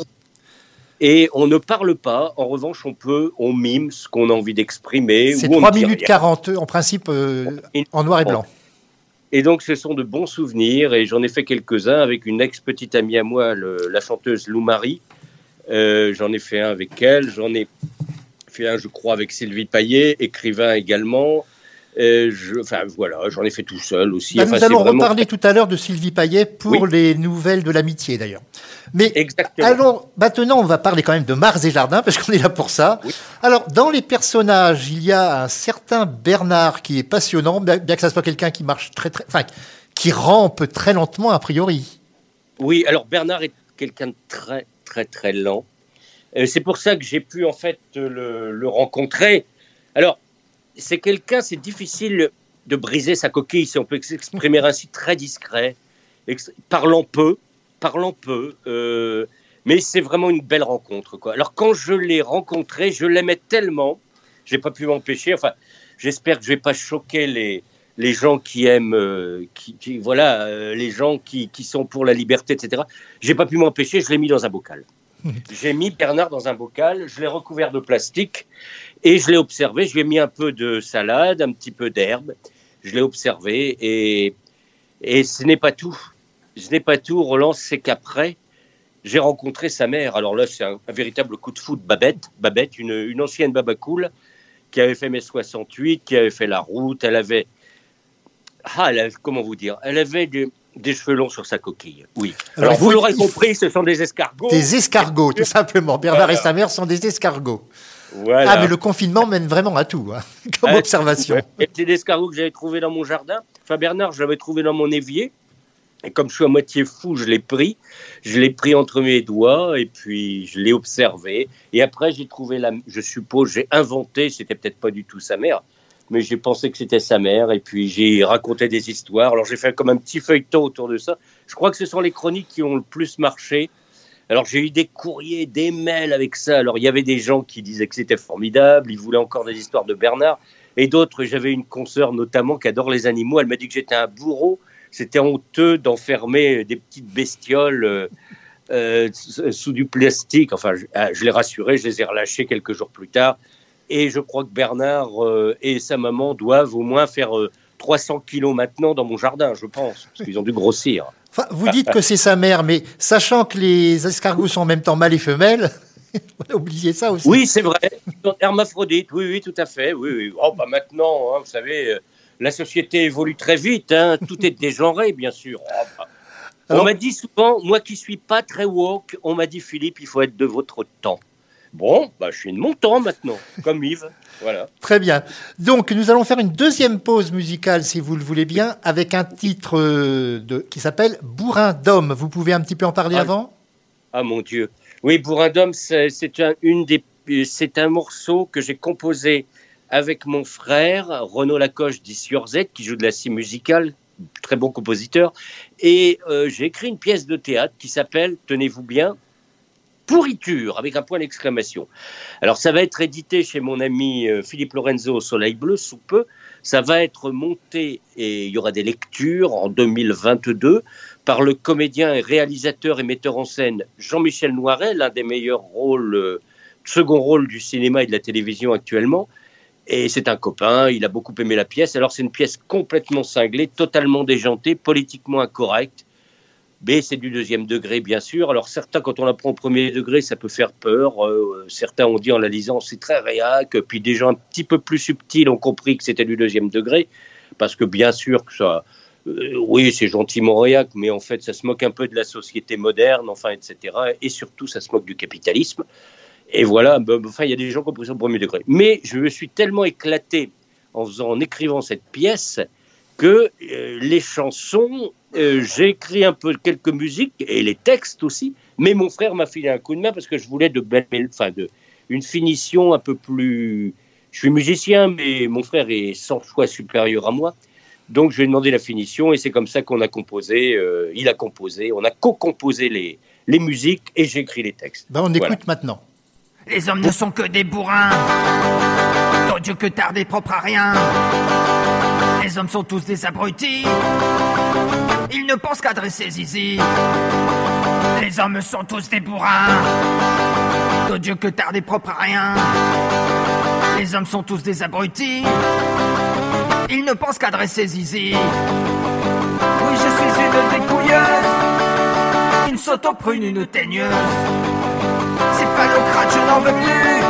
Et on ne parle pas. En revanche, on peut, on mime ce qu'on a envie d'exprimer. C'est 3 minutes 40, en principe, euh, en noir et blanc. Et donc, ce sont de bons souvenirs. Et j'en ai fait quelques-uns avec une ex-petite amie à moi, le, la chanteuse Lou Marie. Euh, j'en ai fait un avec elle. J'en ai fait un, je crois, avec Sylvie Paillet, écrivain également. Je, enfin voilà, j'en ai fait tout seul aussi. Bah, enfin, nous allons vraiment... reparler tout à l'heure de Sylvie Paillet pour oui. les nouvelles de l'amitié d'ailleurs. Mais Exactement. alors maintenant, on va parler quand même de Mars et Jardin parce qu'on est là pour ça. Oui. Alors dans les personnages, il y a un certain Bernard qui est passionnant, bien que ça soit quelqu'un qui marche très très, enfin qui rampe très lentement a priori. Oui, alors Bernard est quelqu'un de très très très lent. Euh, c'est pour ça que j'ai pu en fait le, le rencontrer. Alors c'est quelqu'un, c'est difficile de briser sa coquille, si on peut s'exprimer ainsi, très discret, parlant peu, parlant peu, euh, mais c'est vraiment une belle rencontre. Alors quand je l'ai rencontré, je l'aimais tellement, j'ai pas pu m'empêcher. Enfin, j'espère que je vais pas choquer les les gens qui aiment, euh, qui, qui, voilà, euh, les gens qui, qui sont pour la liberté, etc. J'ai pas pu m'empêcher, je l'ai mis dans un bocal. J'ai mis Bernard dans un bocal, je l'ai recouvert de plastique et je l'ai observé. Je lui ai mis un peu de salade, un petit peu d'herbe. Je l'ai observé et, et ce n'est pas tout. Ce n'est pas tout, Roland, c'est qu'après, j'ai rencontré sa mère. Alors là, c'est un, véritable coup de foot. Babette, Babette, une, ancienne babacool qui avait fait mai 68, qui avait fait la route. Elle avait, ah, elle avait, comment vous dire, elle avait de, Des cheveux longs sur sa coquille, oui. Alors, vous l'aurez compris, ce sont des escargots. Des escargots, tout simplement. Bernard Voilà. et sa mère sont des escargots. Voilà. Ah, mais le confinement mène vraiment à tout, hein, comme observation. ouais. C'est des escargots que j'avais trouvés dans mon jardin. Enfin, Bernard, je l'avais trouvé dans mon évier. Et comme je suis à moitié fou, je l'ai pris. Je l'ai pris entre mes doigts et puis je l'ai observé. Et après, j'ai trouvé la. Je suppose, j'ai inventé, c'était peut-être pas du tout sa mère, mais j'ai pensé que c'était sa mère. Et puis j'ai raconté des histoires. Alors j'ai fait comme un petit feuilleton autour de ça. Je crois que ce sont les chroniques qui ont le plus marché. Alors j'ai eu des courriers, des mails avec ça. Alors il y avait des gens qui disaient que c'était formidable, ils voulaient encore des histoires de Bernard, et d'autres, j'avais une consoeur notamment qui adore les animaux, elle m'a dit que j'étais un bourreau, c'était honteux d'enfermer des petites bestioles euh, euh, sous du plastique. Enfin, je, ah, je l'ai rassuré, je les ai relâchés quelques jours plus tard, et je crois que Bernard euh, et sa maman doivent au moins faire euh, 300 kilos maintenant dans mon jardin, je pense, parce qu'ils ont dû grossir. Enfin, vous dites que c'est sa mère, mais sachant que les escargots sont en même temps mâles et femelles, on a oublié ça aussi. Oui, c'est vrai. Hermaphrodites, oui, oui, tout à fait. Oui, oui. Oh, bah maintenant, hein, vous savez, euh, la société évolue très vite. hein, tout est dégenré, bien sûr. Oh, bah. On m'a dit souvent, moi qui suis pas très woke, on m'a dit Philippe, il faut être de votre temps. Bon, bah, je suis de mon temps maintenant, comme Yves. Voilà. Très bien. Donc, nous allons faire une deuxième pause musicale, si vous le voulez bien, avec un titre euh, de, qui s'appelle Bourrin d'homme. Vous pouvez un petit peu en parler Ah, avant? Ah mon Dieu. Oui, Bourrin d'homme, c'est un, une des, c'est un morceau que j'ai composé avec mon frère, Renaud Lacoche d'Issurzette, qui joue de la scie musicale, très bon compositeur. Et euh, j'ai écrit une pièce de théâtre qui s'appelle, tenez-vous bien, Pourriture, avec un point d'exclamation. Alors, ça va être édité chez mon ami euh, Philippe Lorenzo au Soleil Bleu sous peu. Ça va être monté et il y aura des lectures en 2022 par le comédien réalisateur et metteur en scène Jean-Michel Noiret, l'un des meilleurs rôles, euh, second rôle du cinéma et de la télévision actuellement. Et c'est un copain, il a beaucoup aimé la pièce. Alors c'est une pièce complètement cinglée, totalement déjantée, politiquement incorrecte. Mais c'est du deuxième degré, bien sûr. Alors certains, quand on la prend au premier degré, ça peut faire peur. Euh, certains ont dit en la lisant, c'est très réac. Puis des gens un petit peu plus subtils ont compris que c'était du deuxième degré. Parce que bien sûr que ça, euh, oui, c'est gentiment réac, mais en fait, ça se moque un peu de la société moderne, enfin, etc. Et surtout, ça se moque du capitalisme. Et voilà, ben, enfin, il y a des gens qui ont pris au premier degré. Mais je me suis tellement éclaté en, faisant, en écrivant cette pièce que euh, les chansons, euh, j'ai écrit un peu quelques musiques et les textes aussi, mais mon frère m'a filé un coup de main parce que je voulais de belles, mél- enfin, de, une finition un peu plus. Je suis musicien, mais mon frère est 100 fois supérieur à moi. Donc je lui ai demandé la finition et c'est comme ça qu'on a composé, euh, il a composé, on a co-composé les, les musiques et j'ai écrit les textes. ben, On écoute Voilà. maintenant. Les hommes ne sont que des bourrins. Ton Dieu que tardé propre à rien. Les hommes sont tous des abrutis. Ils ne pensent qu'à dresser zizi. Les hommes sont tous des bourrins. Ton Dieu que tardé propre à rien. Les hommes sont tous des abrutis. Ils ne pensent qu'à dresser zizi. Oui, je suis une découilleuse. Une sauto-prune, une teigneuse. C'est phallocrate, je n'en veux plus.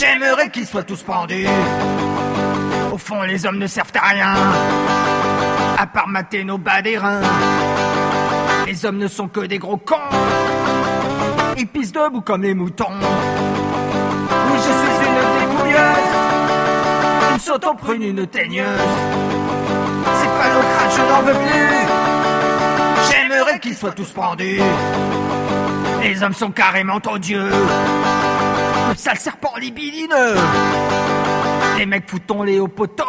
J'aimerais qu'ils soient tous pendus. Au fond, les hommes ne servent à rien. À part mater nos bas des reins. Les hommes ne sont que des gros cons. Ils pissent debout comme les moutons. Oui, je suis une découilleuse. Une sauto-prune, une teigneuse. C'est phallocrate, je n'en veux plus. J'aimerais qu'ils soient tous pendus. Les hommes sont carrément odieux. Le sale serpent libidineux. Les mecs foutons les au poteau.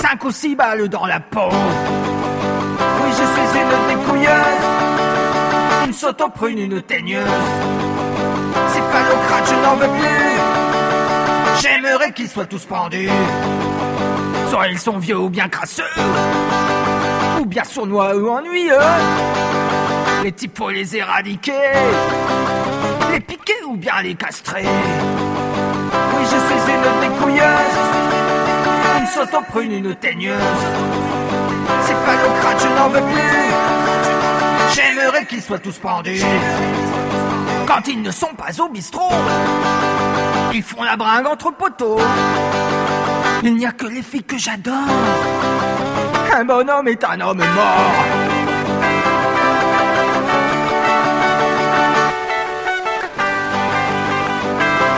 Cinq ou six balles dans la peau. Oui, je suis une découilleuse. Une sauto-prune, une teigneuse. C'est phallocrate, je n'en veux plus. J'aimerais qu'ils soient tous pendus. Soit ils sont vieux ou bien crasseux. Ou bien sournois ou ennuyeux. Les types faut les éradiquer. Les piquer ou bien les castrer. Oui, je suis une découilleuse. Une sauto-prune, une teigneuse. C'est phallocrate, je n'en veux plus. J'aimerais qu'ils soient tous pendus. Quand ils ne sont pas au bistrot, ils font la bringue entre poteaux. Il n'y a que les filles que j'adore. Un bonhomme est un homme mort.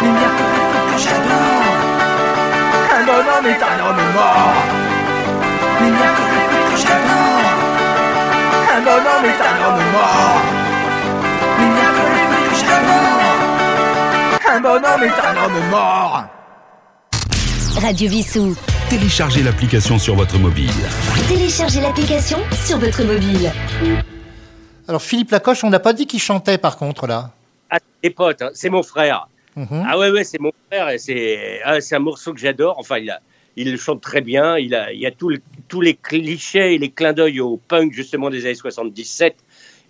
Il n'y a que. Un bonhomme est un homme mort. Il n'y a que les feux que j'adore. Un bonhomme est un homme mort. Il n'y a que les feux que j'adore. Un bonhomme est un homme mort. Radio Vissou. Téléchargez l'application sur votre mobile. Téléchargez l'application sur votre mobile. Alors Philippe Lacoche, on n'a pas dit qu'il chantait par contre là. Ah, les potes, hein, c'est mon frère. Mhm. Ah ouais, ouais, c'est mon frère. C'est ah, un morceau que j'adore. Enfin, il, a, il le chante très bien. Il a, y a tous les clichés et les clins d'œil au punk justement des années 77.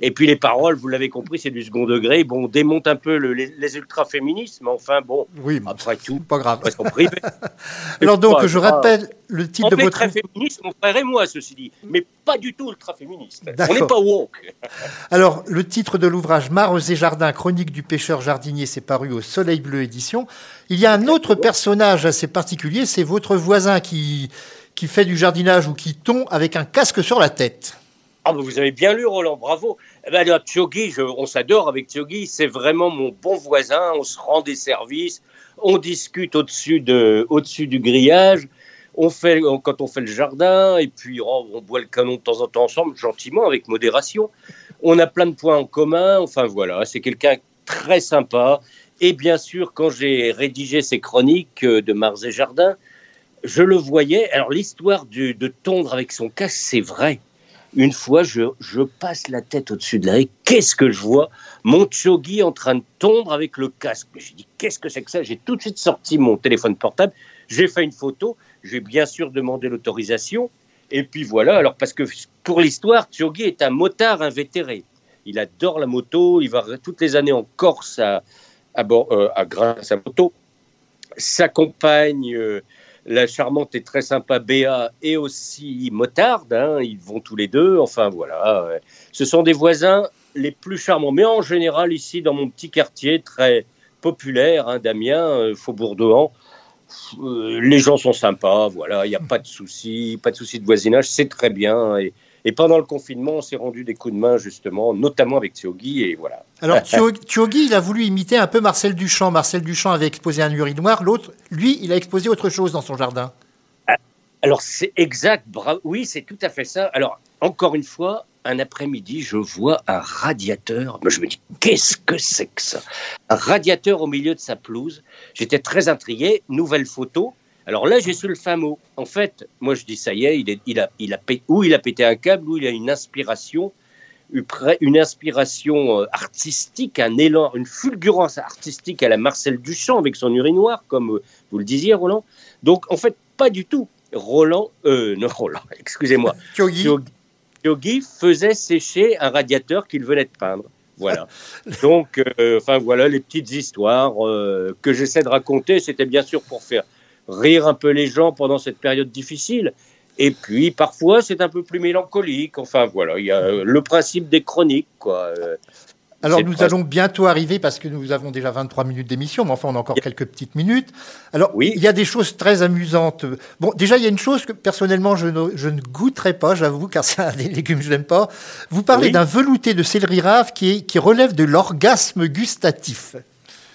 Et puis les paroles, vous l'avez compris, c'est du second degré. Bon, on démonte un peu le- les, les ultra-féministes, mais enfin, bon, Oui, après tout, pas grave. Alors donc, pas je rappelle le titre On de est votre... très féministe, mon frère et moi, ceci dit, mais pas du tout ultra-féministe. On n'est pas woke. Alors, le titre de l'ouvrage Mares et Jardins, chronique du pêcheur jardinier, c'est paru au Soleil Bleu édition. Il y a un autre personnage assez particulier, c'est votre voisin qui, qui fait du jardinage ou qui tond avec un casque sur la tête. Ah, vous avez bien lu, Roland, bravo. Eh ben, on s'adore avec Tiogi, c'est vraiment mon bon voisin, on se rend des services, on discute au-dessus de, au-dessus du grillage, on fait, quand on fait le jardin, et puis oh, on boit le canon de temps en temps ensemble, gentiment, avec modération. On a plein de points en commun, enfin voilà, c'est quelqu'un très sympa. Et bien sûr, quand j'ai rédigé ces chroniques euh, de Mars et Jardin, je le voyais. Alors, l'histoire du- de tondre avec son casque, c'est vrai. Une fois, je, passe la tête au-dessus de la haie. Qu'est-ce que je vois? Mon Chogi en train de tondre avec le casque. J'ai dit, qu'est-ce que c'est que ça? J'ai tout de suite sorti mon téléphone portable. J'ai fait une photo. J'ai bien sûr demandé l'autorisation. Et puis voilà. Alors, parce que pour l'histoire, Chogi est un motard invétéré. Il adore la moto. Il va toutes les années en Corse à, à, bord- euh, à grâce à moto. Sa compagne, euh, la charmante et très sympa Béa, et aussi motarde. hein, ils vont tous les deux. Enfin voilà. Ce sont des voisins les plus charmants. Mais en général, ici, dans mon petit quartier très populaire, hein, Damien, euh, Faubourg d'Ohan, euh, les gens sont sympas. Voilà, il n'y a pas de souci, pas de souci de voisinage. C'est très bien. Et pendant le confinement, on s'est rendu des coups de main justement, notamment avec Thiogi. Et voilà. Alors, Thio- Thiogi, il a voulu imiter un peu Marcel Duchamp. Marcel Duchamp avait exposé un urinoir. L'autre, lui, il a exposé autre chose dans son jardin. Alors, c'est exact. Bravo. Oui, c'est tout à fait ça. Alors, encore une fois, un après-midi, je vois un radiateur. Je me dis, qu'est-ce que c'est que ça? Un radiateur au milieu de sa pelouse. J'étais très intrigué. Nouvelle photo. Alors là, j'ai su le fin mot. En fait, moi, je dis, ça y est, il, est, il, a, il a pété, ou il a pété un câble, ou il a une inspiration, une inspiration euh, artistique, un élan, une fulgurance artistique à la Marcel Duchamp avec son urinoir, comme euh, vous le disiez, Roland. Donc, en fait, pas du tout. Roland, euh, non, Roland, excusez-moi. Yogi, faisait sécher un radiateur qu'il venait de peindre. Voilà. Donc, euh, enfin voilà les petites histoires euh, que j'essaie de raconter. C'était bien sûr pour faire rire un peu les gens pendant cette période difficile. Et puis parfois c'est un peu plus mélancolique. Enfin voilà, il y a euh, le principe des chroniques quoi. Euh, Alors nous principe. allons bientôt arriver parce que nous avons déjà 23 minutes d'émission, mais enfin on a encore quelques petites minutes. Alors Oui. il y a des choses très amusantes. Bon, déjà il y a une chose que personnellement je ne, je ne goûterai pas, j'avoue, car c'est un des légumes que je n'aime pas. Vous parlez Oui. d'un velouté de céleri rave qui, est, qui relève de l'orgasme gustatif.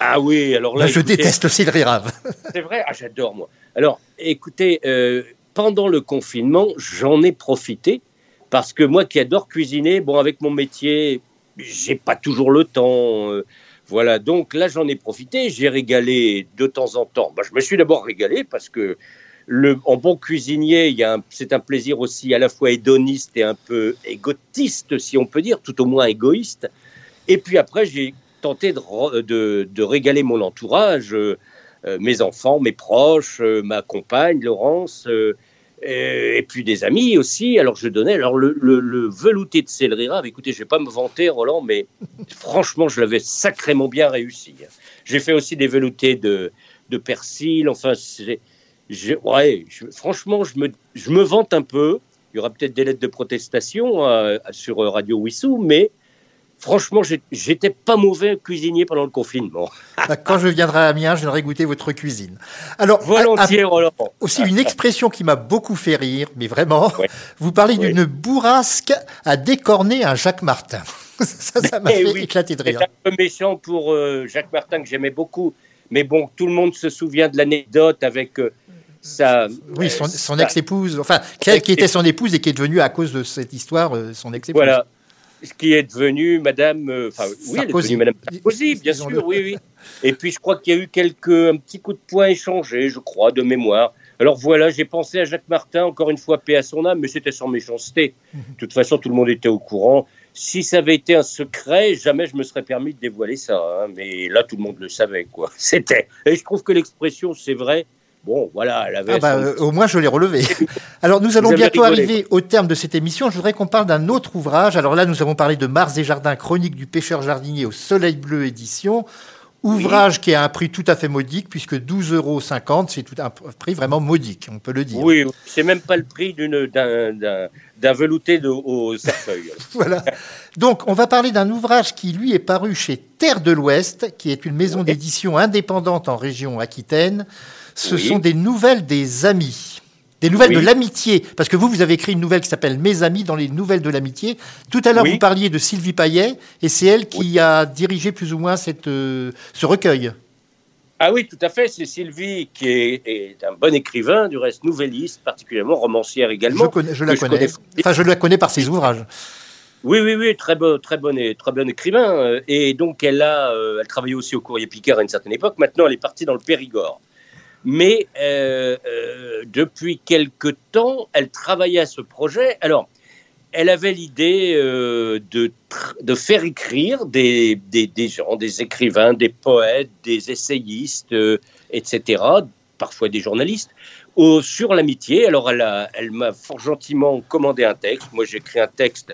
Ah oui, alors là je déteste le céleri rave. C'est vrai, ah, j'adore moi. Alors, écoutez, euh, pendant le confinement, j'en ai profité parce que moi qui adore cuisiner, bon, avec mon métier, j'ai pas toujours le temps. euh, voilà, donc là, j'en ai profité. J'ai régalé de temps en temps. Bah, je me suis d'abord régalé parce que le, en bon cuisinier, c'est un plaisir aussi à la fois hédoniste et un peu égotiste, si on peut dire, tout au moins égoïste. Et puis après, j'ai tenté de, de, de régaler mon entourage. euh, euh, mes enfants, mes proches, euh, ma compagne, Laurence, et, et puis des amis aussi. Alors je donnais alors le, le, le velouté de céleri rave. Écoutez, je vais pas me vanter, Roland, mais franchement, je l'avais sacrément bien réussi. J'ai fait aussi des veloutés de, de persil. Enfin, je- ouais, je- franchement, je me, je me vante un peu. Il y aura peut-être des lettres de protestation euh, sur Radio Wissou, mais franchement, j'étais pas mauvais cuisinier pendant le confinement. Bah, Quand je viendrai à Amiens, je viendrai goûter votre cuisine. Alors, Volontiers, Roland. aussi une expression qui m'a beaucoup fait rire, mais vraiment, Ouais. vous parlez d'une bourrasque à décorner un Jacques Martin. ça, ça m'a Eh fait oui, éclater de C'est rire. un peu méchant pour euh, Jacques Martin que j'aimais beaucoup. Mais bon, tout le monde se souvient de l'anecdote avec euh, sa. Oui, euh, son, ex-épouse, enfin, celle qui était son épouse et qui est devenue à cause de cette histoire euh, son ex-épouse. Voilà. Ce qui est devenu Madame. euh, oui, elle est devenue Madame Sarkozy, bien sûr, oui, oui. Et puis, je crois qu'il y a eu quelques. un petit coup de poing échangé, je crois, de mémoire. Alors voilà, j'ai pensé à Jacques Martin, encore une fois, paix à son âme, mais c'était sans méchanceté. De toute façon, tout le monde était au courant. Si ça avait été un secret, jamais je me serais permis de dévoiler ça. hein. Mais là, tout le monde le savait, quoi. C'était. Et je trouve que l'expression, c'est vrai. Bon, voilà, elle avait. Ah bah, son- euh, au moins, je l'ai relevé. Alors, nous allons bientôt rigolé, arriver au terme de cette émission. Je voudrais qu'on parle d'un autre ouvrage. Alors là, nous avons parlé de Mars et Jardins, chronique du pêcheur jardinier au Soleil Bleu édition. Ouvrage qui a un prix tout à fait modique, puisque 12,50 euros, c'est un prix vraiment modique, on peut le dire. Oui, c'est même pas le prix d'une- d'un velouté de, au cercueil. Voilà. Donc, on va parler d'un ouvrage qui, lui, est paru chez Terre de l'Ouest, qui est une maison d'édition indépendante en région Aquitaine. Ce Oui. sont des nouvelles des amis. Des nouvelles Oui. de l'amitié. Parce que vous, vous avez écrit une nouvelle qui s'appelle Mes amis dans les nouvelles de l'amitié. Tout à l'heure, Oui. vous parliez de Sylvie Payet, et c'est elle qui a dirigé plus ou moins cette, euh, ce recueil. Ah oui, tout à fait. C'est Sylvie qui est, est un bon écrivain, du reste nouvelliste, particulièrement romancière également. Je, connais, je la je connais. Enfin, je la connais par ses ouvrages. Oui, oui, oui, très bon, très bon, très bon écrivain. euh, Et donc, elle a, euh, elle travaillait aussi au Courrier Picard à une certaine époque. Maintenant, elle est partie dans le Périgord. Mais euh, euh, depuis quelque temps, elle travaillait à ce projet. Alors, elle avait l'idée euh, de, de faire écrire des, des, gens, des écrivains, des poètes, des essayistes, etc., parfois des journalistes, sur l'amitié. Alors, elle, m'a fort gentiment commandé un texte. Moi, j'ai écrit un texte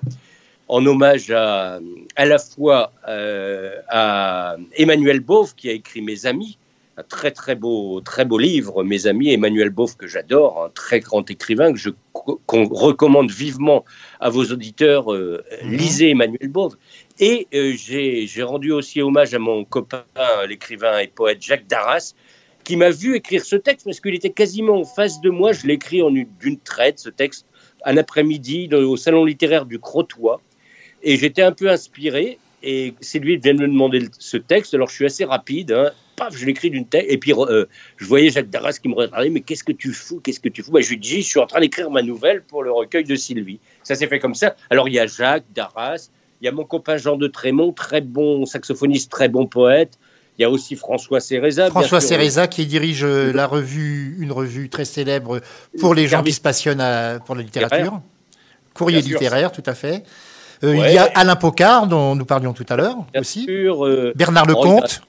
en hommage à, à la fois à Emmanuel Beauve, qui a écrit Mes Amis, un très très beau, très beau livre, Mes Amis, Emmanuel Beauve, que j'adore, un très grand écrivain que je qu'on recommande vivement à vos auditeurs. euh, Mhm. Lisez Emmanuel Beauve. Et euh, j'ai rendu aussi hommage à mon copain, l'écrivain et poète Jacques Darras, qui m'a vu écrire ce texte parce qu'il était quasiment en face de moi. Je l'ai écrit en une- d'une traite, ce texte, un après-midi au salon littéraire du Crotoy. Et j'étais un peu inspiré. Et c'est lui qui vient de me demander ce texte. Alors je suis assez rapide. hein. Paf, je l'écris d'une tête. Et puis euh, je voyais Jacques Darras qui me regardait. Mais qu'est-ce que tu fous Qu'est-ce que tu fous? Bah, Je lui dis Je suis en train d'écrire ma nouvelle pour le recueil de Sylvie. Ça s'est fait comme ça. Alors il y a Jacques Darras. Il y a mon copain Jean de Trémont, très bon saxophoniste, très bon poète. Il y a aussi François Céréza. bien François sûr. Céréza qui dirige euh, la revue, une revue très célèbre pour les gens qui se passionnent à- pour la littérature. Courrier Bien sûr. littéraire, tout à fait. Euh, Ouais. Il y a Alain Pocard, dont nous parlions tout à l'heure aussi. sûr, euh, Bernard Lecomte.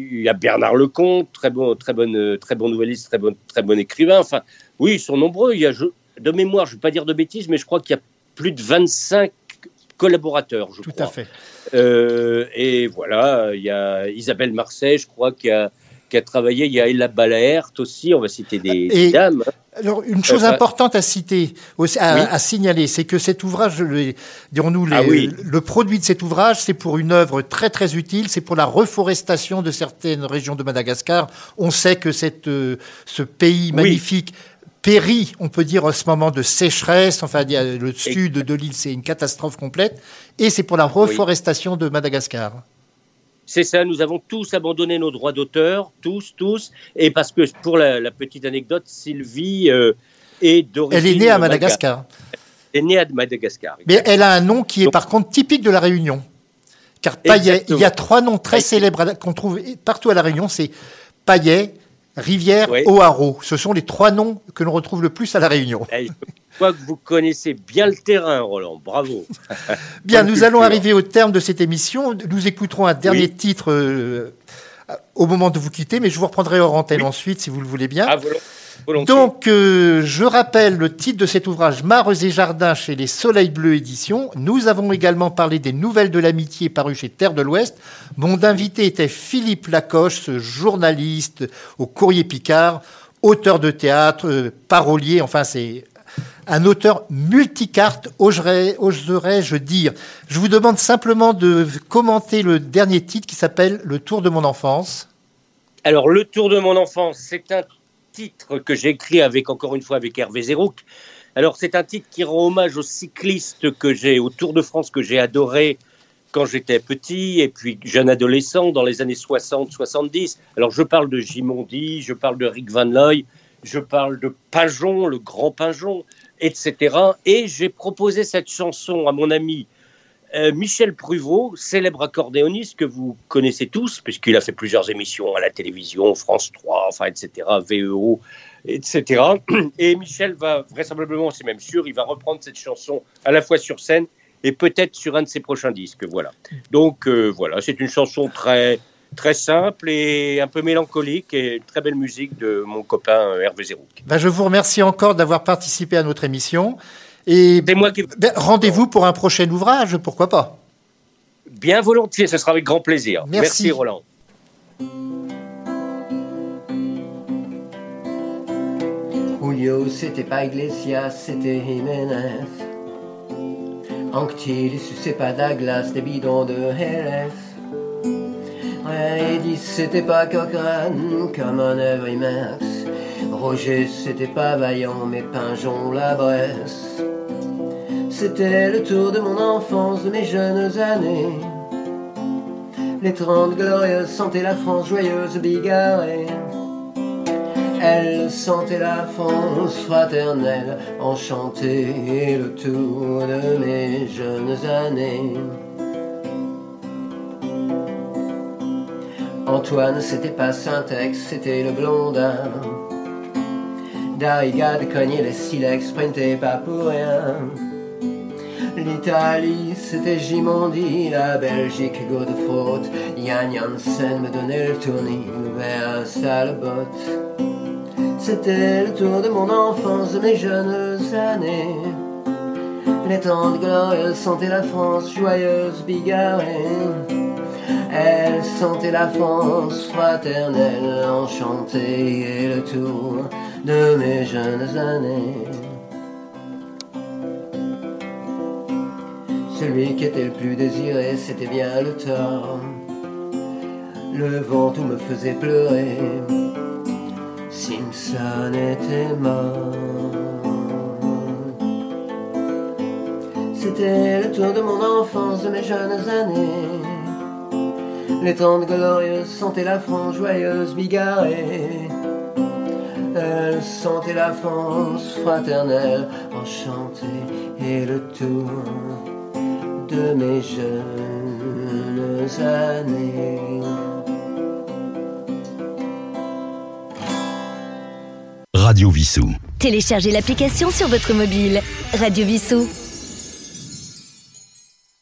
Il y a Bernard Lecomte, très bon, très bonne, très bon nouvelliste, très bon, très bon écrivain. Enfin, oui, ils sont nombreux. Il y a, je- de mémoire, je ne vais pas dire de bêtises, mais je crois qu'il y a plus de 25 collaborateurs, je Tout crois. à fait. Euh, et voilà, il y a Isabelle Marseille, je crois, qui a, qui a travaillé. Il y a Ella Balaert aussi. On va citer des, Et- dames. Alors, une chose bah- importante à citer, aussi- à, Oui. à signaler, c'est que cet ouvrage, dirons-nous, Ah oui. le produit de cet ouvrage, c'est pour une œuvre très très utile, c'est pour la reforestation de certaines régions de Madagascar. On sait que cette, euh, ce pays Oui. magnifique périt, on peut dire, en ce moment de sécheresse. Enfin, le sud de l'île, c'est une catastrophe complète. Et c'est pour la reforestation de Madagascar. C'est ça, nous avons tous abandonné nos droits d'auteur, tous, tous. Et parce que, pour la, la petite anecdote, Sylvie euh, est d'origine. Elle est née à. Madagascar. Elle est née à Madagascar. Mais elle a un nom qui est Donc- par contre typique de la Réunion. Car Paillet, il y a trois noms très célèbres qu'on trouve partout à la Réunion, c'est Paillet, Rivière, Oui. Oaro. Ce sont les trois noms que l'on retrouve le plus à la Réunion. Eh, Je que vous connaissez bien le terrain, Roland. Bravo. Bien, nous allons arriver au terme de cette émission. Nous écouterons un dernier titre euh, au moment de vous quitter, mais je vous reprendrai hors antenne Oui. ensuite si vous le voulez bien. Volontiers. Donc, euh, je rappelle le titre de cet ouvrage, Mares et Jardins, chez les Soleils Bleus Éditions. Nous avons également parlé des Nouvelles de l'Amitié parues chez Terre de l'Ouest. Mon invité était Philippe Lacoche, ce journaliste au Courrier Picard, auteur de théâtre, euh, parolier, enfin, c'est un auteur multicarte, oserais- oserais-je dire. Je vous demande simplement de commenter le dernier titre qui s'appelle Le Tour de mon enfance. Alors, Le Tour de mon enfance, c'est un titre que j'ai écrit avec, encore une fois, avec Hervé Zérouk. Alors, c'est un titre qui rend hommage aux cyclistes que j'ai, au Tour de France que j'ai adoré quand j'étais petit et puis jeune adolescent dans les années 60-70. Alors, je parle de Gimondi, je parle de Rick Van Looy, je parle de Pinjon, le grand Pinjon, etc. Et j'ai proposé cette chanson à mon ami euh, Michel Pruvot, célèbre accordéoniste que vous connaissez tous, puisqu'il a fait plusieurs émissions à la télévision, France 3, enfin, etc., VEO, etc. Et Michel va vraisemblablement, c'est même sûr, il va reprendre cette chanson à la fois sur scène et peut-être sur un de ses prochains disques. Voilà. Donc euh, voilà, c'est une chanson très très simple et un peu mélancolique et très belle musique de mon copain euh, Hervé Zérouk. Ben, je vous remercie encore d'avoir participé à notre émission. Et C'est moi qui ben, rendez-vous pour un prochain ouvrage, pourquoi pas bien volontiers, ce sera avec grand plaisir. Merci. Roland. Julio, c'était pas Iglesias, c'était Jiménez. Anctil, c'est pas Douglas, des bidons de Jerez. Ouais, Edith, c'était pas Cochrane, comme un Every Max. Roger, c'était pas Vaillant, mais Pinjon, la Bresse. C'était le tour de mon enfance, de mes jeunes années. Les trente glorieuses sentaient la France joyeuse, bigarrée. Elle sentait la France fraternelle, enchantée, le tour de mes jeunes années. Antoine, c'était pas Syntex, c'était le blondin. Darigade cognait les silex, sprintait pas pour rien. L'Italie, c'était Gimondi, la Belgique, Godefroot. Yann Janssen me donnait le tournis vers Salbot. C'était le tour de mon enfance, de mes jeunes années. Les tantes glorieuses sentaient la France joyeuse, bigarrée. Elle sentait la France fraternelle, enchantée, et le tour de mes jeunes années. Celui qui était le plus désiré, c'était bien le tort. Le vent tout me faisait pleurer. Simpson était mort. C'était le tour de mon enfance, de mes jeunes années. Les trente glorieuses sentaient la France joyeuse, bigarrée. Elle sentait la France fraternelle, enchantée, et le tour de mes jeunes années. Radio Vissou. Téléchargez l'application sur votre mobile. Radio Vissou.